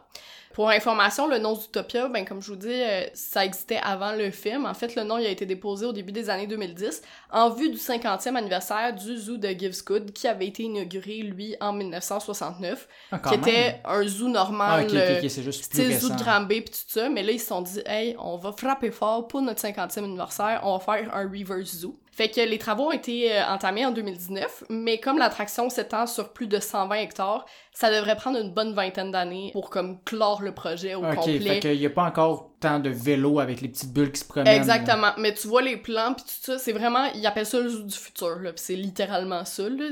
Pour information, le nom Zootopia, ben comme je vous dis, euh, ça existait avant le film. En fait, le nom il a été déposé au début des années 2010 en vue du 50e anniversaire du zoo de Givesgood qui avait été inauguré, lui, en 1969, Ah, qui même. était un zoo Ah, normal, ok, ok, euh, c'est juste zoo de Granby pis tout ça, mais là ils se sont dit hey, on va frapper fort pour notre 50e anniversaire, on va faire un reverse zoo. Fait que les travaux ont été euh, entamés en 2019, mais comme l'attraction s'étend sur plus de 120 hectares, ça devrait prendre une bonne vingtaine d'années pour comme clore le projet au Ok, complet. fait qu'il n'y a pas encore tant de vélos avec les petites bulles qui se promènent. Exactement, mais tu vois les plans puis tout ça, c'est vraiment, ils appellent ça le zoo du futur, là, c'est littéralement ça, là,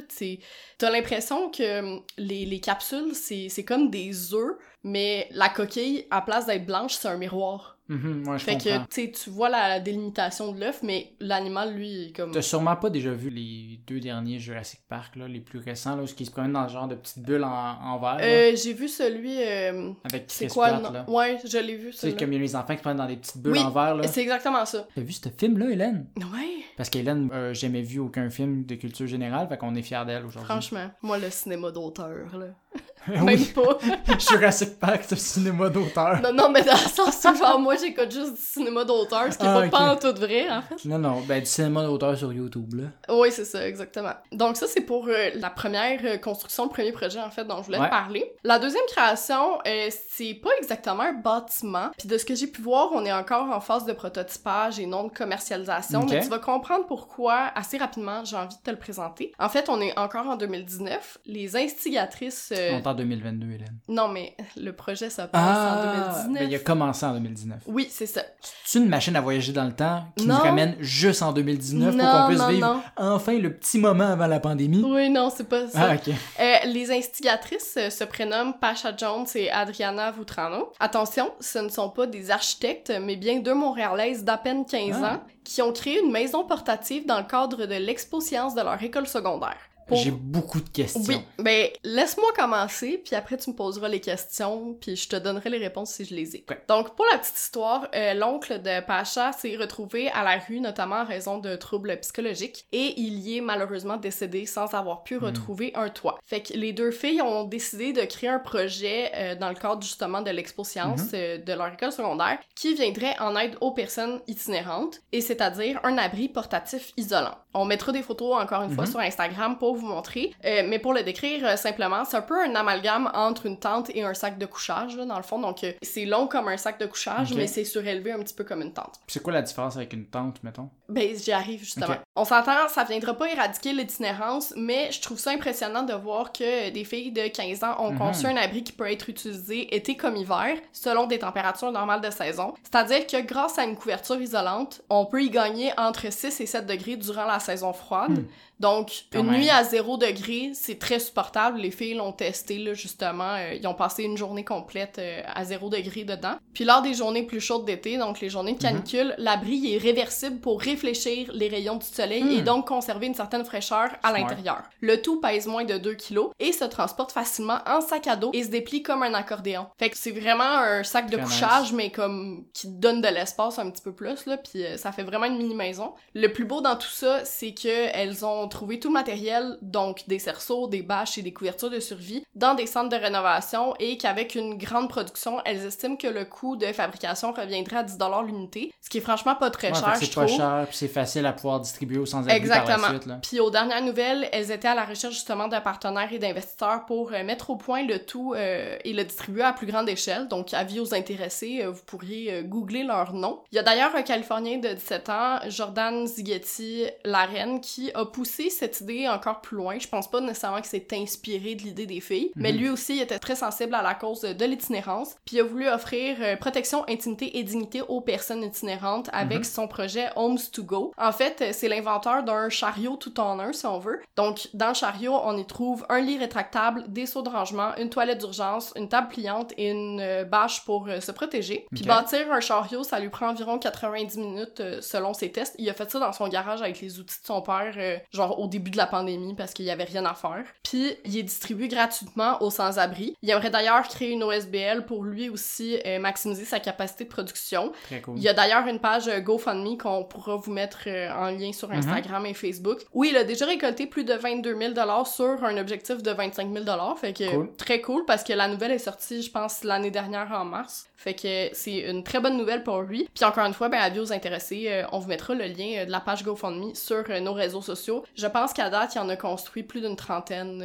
t'as l'impression que hum, les, les capsules, c'est c'est comme des œufs, mais la coquille, à place d'être blanche, c'est un miroir. Mhm, ouais, je Fait comprends. que, tu vois la délimitation de l'œuf, mais l'animal, lui, comme... T'as sûrement pas déjà vu les deux derniers Jurassic Park, là, les plus récents, là, où ils se promènent dans ce genre de petites bulles en, en verre, Euh, j'ai vu celui... euh, avec c'est Chris quoi le Pratt, nom? là. Ouais, je l'ai vu, Tu sais, celui-là. comme il y a les enfants qui se promènent dans des petites bulles Oui, en verre, là. C'est exactement ça. T'as vu ce film-là, Hélène? Ouais, Parce qu'Hélène a jamais vu aucun film de culture générale, fait qu'on est fiers d'elle aujourd'hui. franchement. Moi, le cinéma d'auteur, là. Même oui, pas. Jurassic Park, c'est un cinéma d'auteur. Non, non, mais dans le sens où, genre, moi, j'écoute juste du cinéma d'auteur, ce qui est Ah, pas, ok. pas en tout vrai, en fait. Non, non, ben du cinéma d'auteur sur YouTube, là. Oui, c'est ça, exactement. Donc ça, c'est pour euh, la première euh, construction, le premier projet, en fait, dont je voulais Ouais. te parler. La deuxième création, euh, c'est pas exactement un bâtiment. Puis de ce que j'ai pu voir, on est encore en phase de prototypage et non de commercialisation. Ok. Mais tu vas comprendre pourquoi assez rapidement j'ai envie de te le présenter. En fait, on est encore en 2019. Les instigatrices... euh, en 2022, Hélène. Non, mais le projet se passe en 2019. ben il a commencé en 2019. Oui, c'est ça. C'est une machine à voyager dans le temps qui Non. nous ramène juste en 2019 pour Non, qu'on puisse non, vivre non. enfin le petit moment avant la pandémie. Oui, non, c'est pas ça. Ah. Euh, les instigatrices euh, se prénomment Pasha Jones et Adriana Vutrano. Attention, ce ne sont pas des architectes, mais bien deux Montréalaises d'à peine 15 Ah. ans qui ont créé une maison portative dans le cadre de l'expo science de leur école secondaire. Pour- J'ai beaucoup de questions. Oui, ben laisse-moi commencer, puis après tu me poseras les questions, puis je te donnerai les réponses si je les ai. Donc pour la petite histoire, euh, l'oncle de Pacha s'est retrouvé à la rue, notamment en raison de troubles psychologiques, et il y est malheureusement décédé sans avoir pu retrouver un toit. Fait que les deux filles ont décidé de créer un projet euh, dans le cadre justement de l'expo science euh, de leur école secondaire qui viendrait en aide aux personnes itinérantes, et c'est-à-dire un abri portatif isolant. On mettra des photos encore une fois Mhm. sur Instagram pour vous montrer, euh, mais pour le décrire euh, simplement, c'est un peu un amalgame entre une tente et un sac de couchage, là, dans le fond. Donc, euh, c'est long comme un sac de couchage, mais c'est surélevé un petit peu comme une tente. C'est quoi la différence avec une tente, mettons? Ben, j'y arrive justement. On s'entend, ça viendra pas éradiquer l'itinérance, mais je trouve ça impressionnant de voir que des filles de 15 ans ont Mhm. conçu un abri qui peut être utilisé été comme hiver, selon des températures normales de saison. C'est-à-dire que grâce à une couverture isolante, on peut y gagner entre 6 et 7 degrés durant la saison froide. Hmm. Donc, Quand une même. nuit à 0 degré, c'est très supportable. Les filles l'ont testé, là, justement. Euh, ils ont passé une journée complète euh, à 0 degré dedans. Puis lors des journées plus chaudes d'été, donc les journées de Mhm. canicule, l'abri est réversible pour réfléchir les rayons du soleil Hmm. et donc conserver une certaine fraîcheur à l'intérieur. Le tout pèse moins de 2 kilos et se transporte facilement en sac à dos et se déplie comme un accordéon. Fait que c'est vraiment un sac de couchage, mais comme qui donne de l'espace un petit peu plus, là, puis euh, ça fait vraiment une mini-maison. Le plus beau dans tout ça, c'est que elles ont trouvé tout le matériel, donc des cerceaux, des bâches et des couvertures de survie, dans des centres de rénovation et qu'avec une grande production, elles estiment que le coût de fabrication reviendrait à 10 l'unité, ce qui est franchement pas très Ouais, cher, je pas trouve. cher, puis c'est facile à pouvoir distribuer aux sans-abri par Exactement. la suite, là. Puis aux dernières nouvelles, elles étaient à la recherche justement de partenaires et d'investisseurs pour euh, mettre au point le tout euh, et le distribuer à plus grande échelle. Donc, avis aux intéressés, euh, vous pourriez googler leur nom. Il y a d'ailleurs un Californien de 17 ans, Jordan Zighetti Larenne, qui a poussé cette idée encore plus loin. Je pense pas nécessairement que c'est inspiré de l'idée des filles, mais Mhm. lui aussi était très sensible à la cause de l'itinérance, puis il a voulu offrir protection, intimité et dignité aux personnes itinérantes avec Mhm. son projet Homes to Go. En fait, euh, c'est l'inventeur d'un chariot tout en un, si on veut. Donc, dans le chariot, on y trouve un lit rétractable, des seaux de rangement, une toilette d'urgence, une table pliante et une euh, bâche pour euh, se protéger. Puis bâtir un chariot, ça lui prend environ 90 minutes selon ses tests. Il a fait ça dans son garage avec les outils de son père, genre au début de la pandémie parce qu'il y avait rien à faire. Puis il est distribué gratuitement aux sans-abri. Il aimerait d'ailleurs créer une OSBL pour lui aussi maximiser sa capacité de production. Très cool. Il y a d'ailleurs une page GoFundMe qu'on pourra vous mettre euh, en lien sur Instagram et Facebook, où il a déjà récolté plus de 22 000 sur un objectif de 25 000 Fait que Cool. très cool parce que la nouvelle est sortie, je pense, l'année dernière en mars. Fait que c'est une très bonne nouvelle pour lui. Puis encore une fois, ben, avis aux intéressés, euh, on vous mettra le lien euh, de la page GoFundMe sur nos réseaux sociaux. Je pense qu'à date, il en a construit plus d'une trentaine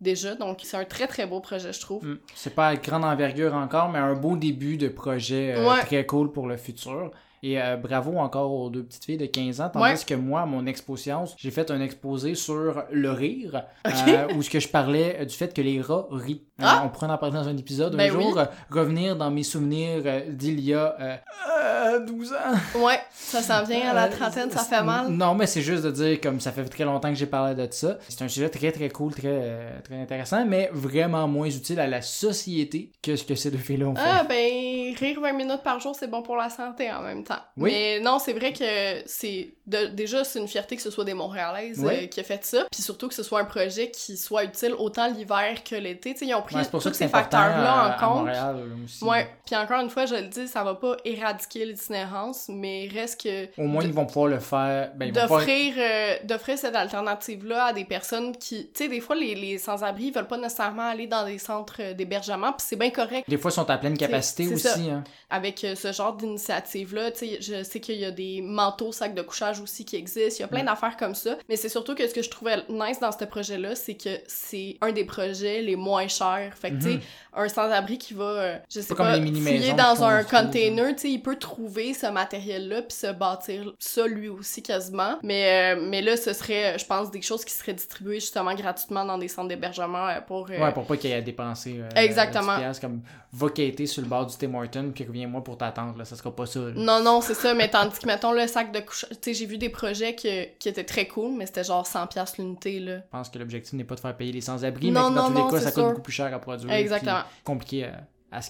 déjà, donc c'est un très très beau projet, je trouve. Mm. C'est pas à grande envergure encore, mais un beau début de projet euh, Ouais. très cool pour le futur. Et euh, bravo encore aux deux petites filles de 15 ans. Tandis Ouais. que moi, mon expo science, j'ai fait un exposé sur le rire, euh, où ce que je parlais du fait que les rats rient. Euh, Ah! on pourrait en parler dans un épisode Ben un jour, oui. euh, revenir dans mes souvenirs euh, d'il y a euh, euh, 12 ans. Ouais, ça s'en vient à la trentaine, ça fait mal. Non, mais c'est juste de dire, comme ça fait très longtemps que j'ai parlé de ça, c'est un sujet très très cool, très, très intéressant, mais vraiment moins utile à la société que ce que ces deux filles-là ont fait. Ah ben rire 20 minutes par jour, c'est bon pour la santé en même temps. Oui. Mais non, c'est vrai que c'est... de- déjà, c'est une fierté que ce soit des Montréalaises Oui. euh, qui a fait ça, puis surtout que ce soit un projet qui soit utile autant l'hiver que l'été. Tu sais, ils ont pris Ouais, c'est pour ça tous ces facteurs-là à, en à compte. Montréal aussi. Ouais, puis encore une fois, je le dis, ça va pas éradiquer l'itinérance, mais reste que Au moins, de- ils vont pouvoir le faire. Ben, vont pouvoir- d'offrir euh, d'offrir cette alternative-là à des personnes qui... Tu sais, des fois, les, les sans-abri, ils veulent pas nécessairement aller dans des centres d'hébergement, puis c'est bien correct. Des fois, ils sont à pleine capacité aussi. ça. hein. avec euh, ce genre d'initiative-là. Tu sais, je sais qu'il y a des manteaux, sacs de couchage aussi qui existent. Il y a plein Mm. d'affaires comme ça. Mais c'est surtout que ce que je trouvais nice dans ce projet-là, c'est que c'est un des projets les moins chers. Fait que, Mhm. Un sans-abri qui va, euh, je sais pas pas, fouiller dans un container, tu sais, il peut trouver ce matériel-là puis se bâtir ça lui aussi quasiment. Mais, euh, mais là, ce serait, je pense, des choses qui seraient distribuées justement gratuitement dans des centres d'hébergement euh, pour... euh, Ouais, pour pas qu'il y ait à dépenser. Exactement. 10 piastres, comme va quêter sur le bord du Tim Horton puis reviens-moi pour t'attendre. Là, ça sera pas ça. là. Non, non, c'est ça, mais tandis que, mettons, le sac de couchage... Tu sais, j'ai vu des projets que- qui étaient très cool, mais c'était genre 100$ piastres l'unité, là. Je pense que l'objectif n'est pas de faire payer les sans-abri, Non, mais que dans non, tous non, les cas, ça coûte beaucoup plus cher à produire. Exactement. Compliqué à, à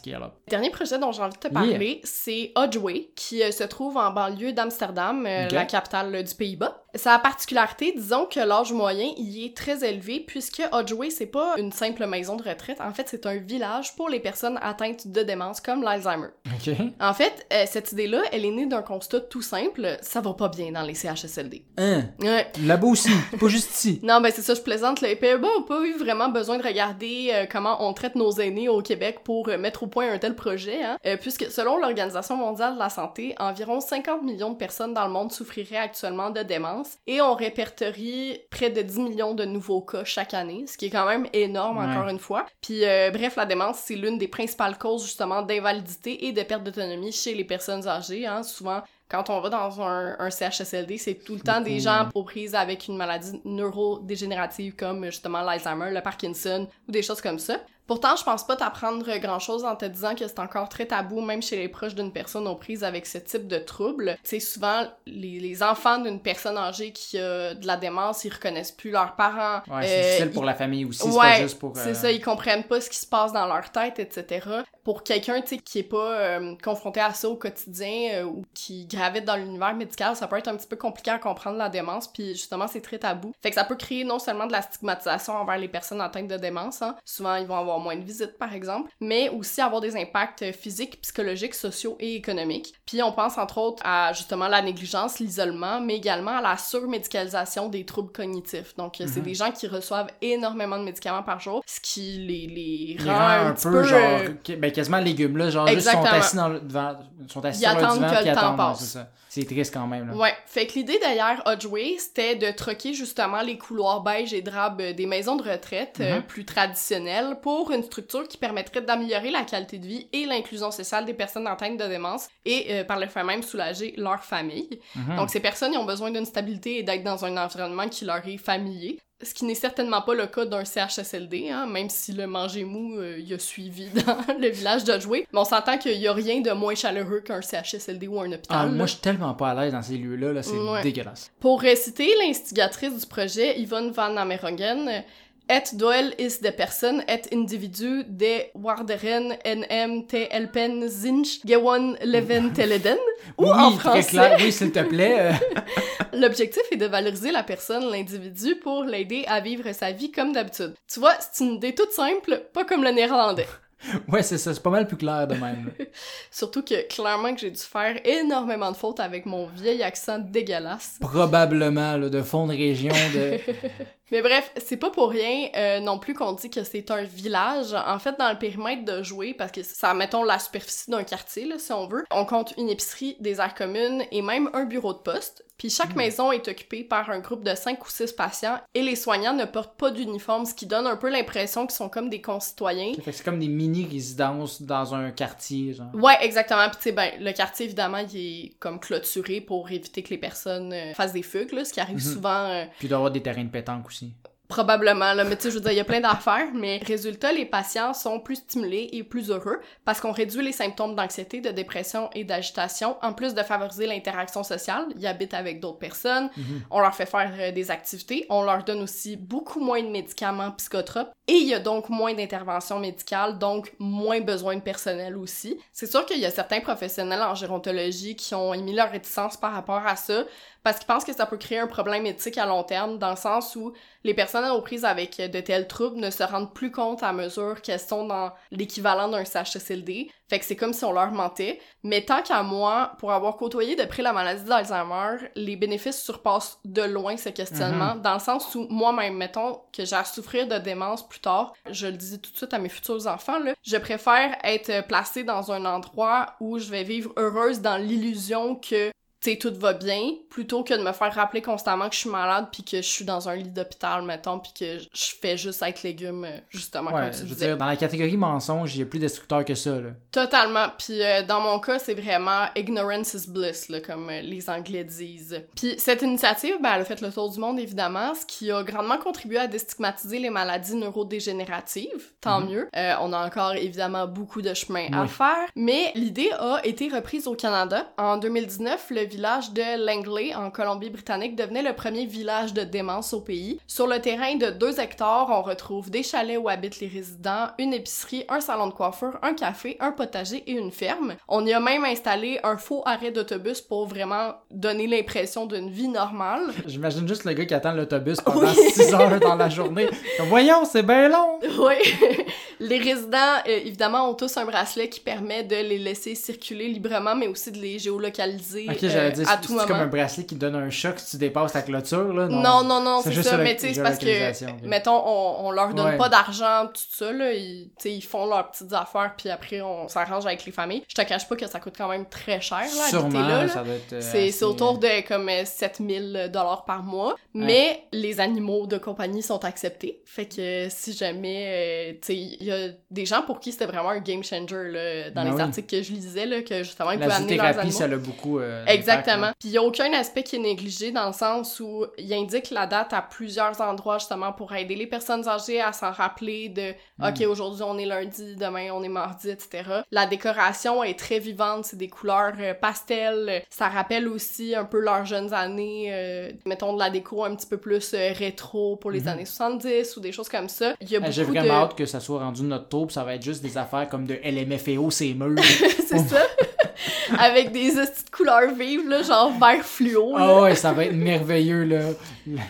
dernier projet dont j'ai envie de te parler, c'est Hodgeway, qui euh, se trouve en banlieue d'Amsterdam, euh, la capitale euh, du Pays-Bas. Sa particularité, disons que l'âge moyen y est très élevé, puisque Hodgeway, c'est pas une simple maison de retraite, en fait, c'est un village pour les personnes atteintes de démence, comme l'Alzheimer. OK? En fait, euh, cette idée-là, elle est née d'un constat tout simple, ça va pas bien dans les CHSLD. Hein? Ouais. Là-bas aussi, pas juste ici. Non, ben c'est ça, je plaisante. Les Pays-Bas ont pas eu vraiment besoin de regarder euh, comment on traite nos aînés au Québec pour euh, mettre au point un tel projet, hein, puisque selon l'Organisation mondiale de la santé, environ 50 millions de personnes dans le monde souffriraient actuellement de démence, et on répertorie près de 10 millions de nouveaux cas chaque année, ce qui est quand même énorme Ouais. encore une fois. Puis euh, bref, la démence, c'est l'une des principales causes justement d'invalidité et de perte d'autonomie chez les personnes âgées, hein, souvent quand on va dans un, un CHSLD, c'est tout le temps des gens ouais. aux prises avec une maladie neurodégénérative comme justement l'Alzheimer, le Parkinson ou des choses comme ça. Pourtant, je pense pas t'apprendre grand chose en te disant que c'est encore très tabou, même chez les proches d'une personne aux prises avec ce type de trouble. C'est souvent les, les enfants d'une personne âgée qui a de la démence, ils reconnaissent plus leurs parents. Ouais, c'est Euh, difficile ils- pour la famille aussi, c'est Ouais, pas juste pour... c'est euh, ça, ils comprennent pas ce qui se passe dans leur tête, etc. Pour quelqu'un, qui est pas euh, confronté à ça au quotidien euh, ou qui gravite dans l'univers médical, ça peut être un petit peu compliqué à comprendre la démence, puis justement, c'est très tabou. Fait que ça peut créer non seulement de la stigmatisation envers les personnes atteintes de démence, hein, souvent ils vont avoir moins de visites, par exemple, mais aussi avoir des impacts physiques, psychologiques, sociaux et économiques. Puis on pense entre autres à justement la négligence, l'isolement, mais également à la surmédicalisation des troubles cognitifs. Donc euh, c'est Mhm. des gens qui reçoivent énormément de médicaments par jour, ce qui les, les les rend un, un petit peu, peu... genre, euh, ben, quasiment légumes, là, genre, juste Exactement. sont assis dans le, devant, sont assis Ils sur attendent divan, que puis le temps passe. c'est triste quand même, là. Ouais, fait que l'idée derrière Hodgeway, c'était de troquer justement les couloirs beige et drab euh, des maisons de retraite euh, Mhm. plus traditionnelles pour une structure qui permettrait d'améliorer la qualité de vie et l'inclusion sociale des personnes atteintes de démence et euh, par le fait même soulager leur famille. Mhm. Donc ces personnes ils ont besoin d'une stabilité et d'être dans un environnement qui leur est familier. Ce qui n'est certainement pas le cas d'un CHSLD, hein, même si le manger mou euh, a suivi dans le village d'Hodgeway. Mais on s'entend qu'il y a rien de moins chaleureux qu'un CHSLD ou un hôpital. Ah, moi, je suis tellement pas à l'aise dans ces lieux-là, là, c'est Ouais. dégueulasse. Pour réciter l'instigatrice du projet, Yvonne van Amerongen, Et doel is de personne, et individu de warderen NM te helpen zinch gewon leven teleden. Ou oui, en très français, clair. Oui, s'il te plaît. euh, l'objectif est de valoriser la personne, l'individu, pour l'aider à vivre sa vie comme d'habitude. Tu vois, c'est une idée toute simple, pas comme le néerlandais. ouais, c'est ça. C'est pas mal plus clair de même. Surtout que clairement que j'ai dû faire énormément de fautes avec mon vieil accent dégueulasse. Probablement, là, de fond de région, de... Mais bref, c'est pas pour rien euh, non plus qu'on dit que c'est un village. En fait, dans le périmètre de jouer, parce que ça, mettons, la superficie d'un quartier, là, si on veut, on compte une épicerie, des aires communes et même un bureau de poste. Puis chaque Hmm. maison est occupée par un groupe de 5 ou 6 patients et les soignants ne portent pas d'uniforme, ce qui donne un peu l'impression qu'ils sont comme des concitoyens. Fait que c'est comme des mini-résidences dans un quartier, genre. Ouais, exactement. Puis tu sais, ben, le quartier, évidemment, il est comme clôturé pour éviter que les personnes euh, fassent des fugues, là, ce qui arrive Mhm. souvent... euh, Puis d'avoir des terrains de pétanque aussi. właśnie Probablement, là, mais tu sais, je veux dire, il y a plein d'affaires, mais résultat, les patients sont plus stimulés et plus heureux parce qu'on réduit les symptômes d'anxiété, de dépression et d'agitation, en plus de favoriser l'interaction sociale. Ils habitent avec d'autres personnes, Mhm. on leur fait faire euh, des activités, on leur donne aussi beaucoup moins de médicaments psychotropes et il y a donc moins d'interventions médicales, donc moins besoin de personnel aussi. C'est sûr qu'il y a certains professionnels en gérontologie qui ont émis leur réticence par rapport à ça parce qu'ils pensent que ça peut créer un problème éthique à long terme dans le sens où les personnes aux prises avec de tels troubles ne se rendent plus compte à mesure qu'elles sont dans l'équivalent d'un CHSLD. Fait que c'est comme si on leur mentait. Mais tant qu'à moi, pour avoir côtoyé de près la maladie d'Alzheimer, les bénéfices surpassent de loin ce questionnement, dans le sens où moi-même, mettons que j'ai à souffrir de démence plus tard, je le dis tout de suite à mes futurs enfants, là, je préfère être placée dans un endroit où je vais vivre heureuse dans l'illusion que tu sais, tout va bien, plutôt que de me faire rappeler constamment que je suis malade puis que je suis dans un lit d'hôpital, mettons, puis que je fais juste être légume, euh, justement, Ouais, comme tu je veux disais. dire, dans la catégorie mensonge, il y a plus destructeur que ça, là. Totalement. Puis euh, dans mon cas, c'est vraiment ignorance is bliss, là, comme euh, les Anglais disent. Puis cette initiative, ben, elle a fait le tour du monde, évidemment, ce qui a grandement contribué à déstigmatiser les maladies neurodégénératives. Tant mieux. Euh, on a encore, évidemment, beaucoup de chemin à faire. Mais l'idée a été reprise au Canada. En 2019, le village de Langley, en Colombie-Britannique, devenait le premier village de démence au pays. Sur le terrain de 2 hectares, on retrouve des chalets où habitent les résidents, une épicerie, un salon de coiffure, un café, un potager et une ferme. On y a même installé un faux arrêt d'autobus pour vraiment donner l'impression d'une vie normale. J'imagine juste le gars qui attend l'autobus pendant Oui. 6 heures dans la journée. Voyons, c'est bien long! Oui. les résidents, euh, évidemment, ont tous un bracelet qui permet de les laisser circuler librement, mais aussi de les géolocaliser Ok, euh, j'allais dire, à c'est comme un bracelet qui donne un choc si tu dépasses la clôture, là. Non, non, non, C'est ça, la- mais tu sais, c'est parce que, ok. mettons, on, on leur donne Ouais. pas d'argent, tout ça, là, ils, font leurs petites affaires, puis après, on s'arrange avec les familles. Je te cache pas que ça coûte quand même très cher, là, Sûrement, habiter là, là. ça doit être. euh, C'est assez, autour de comme euh, 7000 dollars par mois, mais les animaux de compagnie sont acceptés. Fait que si jamais, euh, tu sais, il y a des gens pour qui c'était vraiment un game changer là, dans Ben les oui. articles que je lisais, là, que justement, ils La pouvaient amener leurs zoothérapie, animaux. ça l'a beaucoup. euh, Exactement. Puis il y a aucun aspect qui est négligé dans le sens où il indique la date à plusieurs endroits justement pour aider les personnes âgées à s'en rappeler de Mm. OK, aujourd'hui on est lundi, demain on est mardi, etc. La décoration est très vivante, c'est des couleurs euh, pastel, ça rappelle aussi un peu leurs jeunes années, euh, mettons de la déco un petit peu plus euh, rétro pour les Mhm. années 70 ou des choses comme ça. Il y a beaucoup J'ai de... vraiment hâte que ça soit rendu notre tour, puis ça va être juste des affaires comme de LMFAO, ces murs. c'est ça. Avec des de couleurs vives, là, genre vert fluo. Ah ouais, ça va être merveilleux, là.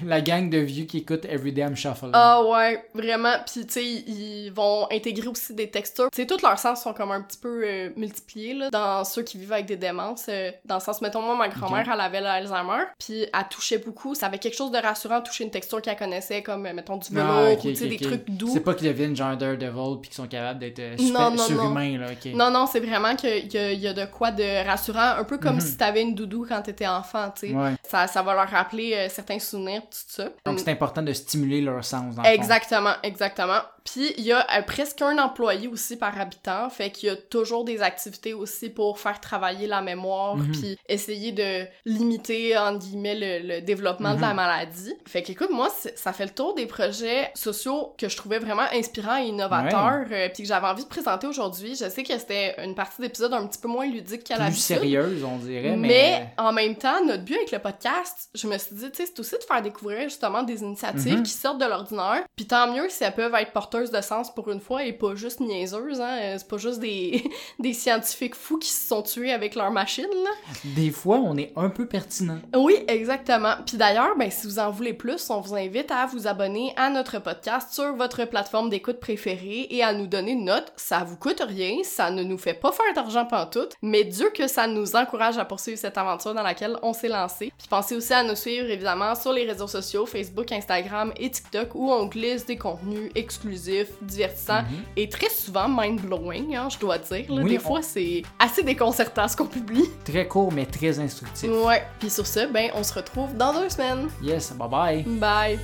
La, gang de vieux qui écoutent Every Damn Shuffle. Ah ouais, vraiment. Puis tu sais, ils vont intégrer aussi des textures. Tu sais, tous leurs sens sont comme un petit peu euh, multipliés là, dans ceux qui vivent avec des démences. euh, dans le sens, mettons moi, ma grand-mère, elle avait l'Alzheimer, puis elle touchait beaucoup. Ça avait quelque chose de rassurant, toucher une texture qu'elle connaissait, comme euh, mettons du velours Ah, ok, ou tu sais des trucs doux. C'est pas qu'ils deviennent genre Daredevil puis qu'ils sont capables d'être euh, surhumains, là, ok. Non, non, c'est vraiment qu'il y y a de quoi de rassurant, un peu comme Mhm. si t'avais une doudou quand t'étais enfant, tu sais. Ouais. Ça, ça va leur rappeler euh, certains souvenirs, tout ça. Donc c'est important de stimuler leur sens, dans le fond. Exactement, exactement. Puis il y a euh, presque un employé aussi par habitant, fait qu'il y a toujours des activités aussi pour faire travailler la mémoire, Mhm. puis essayer de limiter entre guillemets le, le développement de la Mhm. maladie. Fait que écoute, moi ça fait le tour des projets sociaux que je trouvais vraiment inspirants et innovateurs, euh, puis que j'avais envie de présenter aujourd'hui. Je sais que c'était une partie d'épisode un petit peu moins ludique qu'à Plus l'habitude. sérieuse, on dirait, mais... Mais en même temps, notre but avec le podcast, je me suis dit, tu sais, c'est aussi de faire découvrir justement des initiatives Mhm. qui sortent de l'ordinaire. Puis tant mieux si elles peuvent être porteuses de sens pour une fois et pas juste niaiseuses, hein. Euh, C'est pas juste des, des scientifiques fous qui se sont tués avec leur machine, là. Des fois, on est un peu pertinent. Oui, exactement. Puis d'ailleurs, ben, si vous en voulez plus, on vous invite à vous abonner à notre podcast sur votre plateforme d'écoute préférée et à nous donner une note. Ça vous coûte rien, ça ne nous fait pas faire d'argent pantoute, mais Dieu que ça nous encourage à poursuivre cette aventure dans laquelle on s'est lancé. Puis pensez aussi à nous suivre évidemment sur les réseaux sociaux, Facebook, Instagram et TikTok où on glisse des contenus exclusifs, divertissants Mhm. et très souvent mind-blowing, hein, je dois dire. là. Oui, des on- fois, c'est assez déconcertant ce qu'on publie. Très court, mais très instructif. Ouais. Puis sur ce, ben, on se retrouve dans deux semaines. Yes, bye bye. Bye.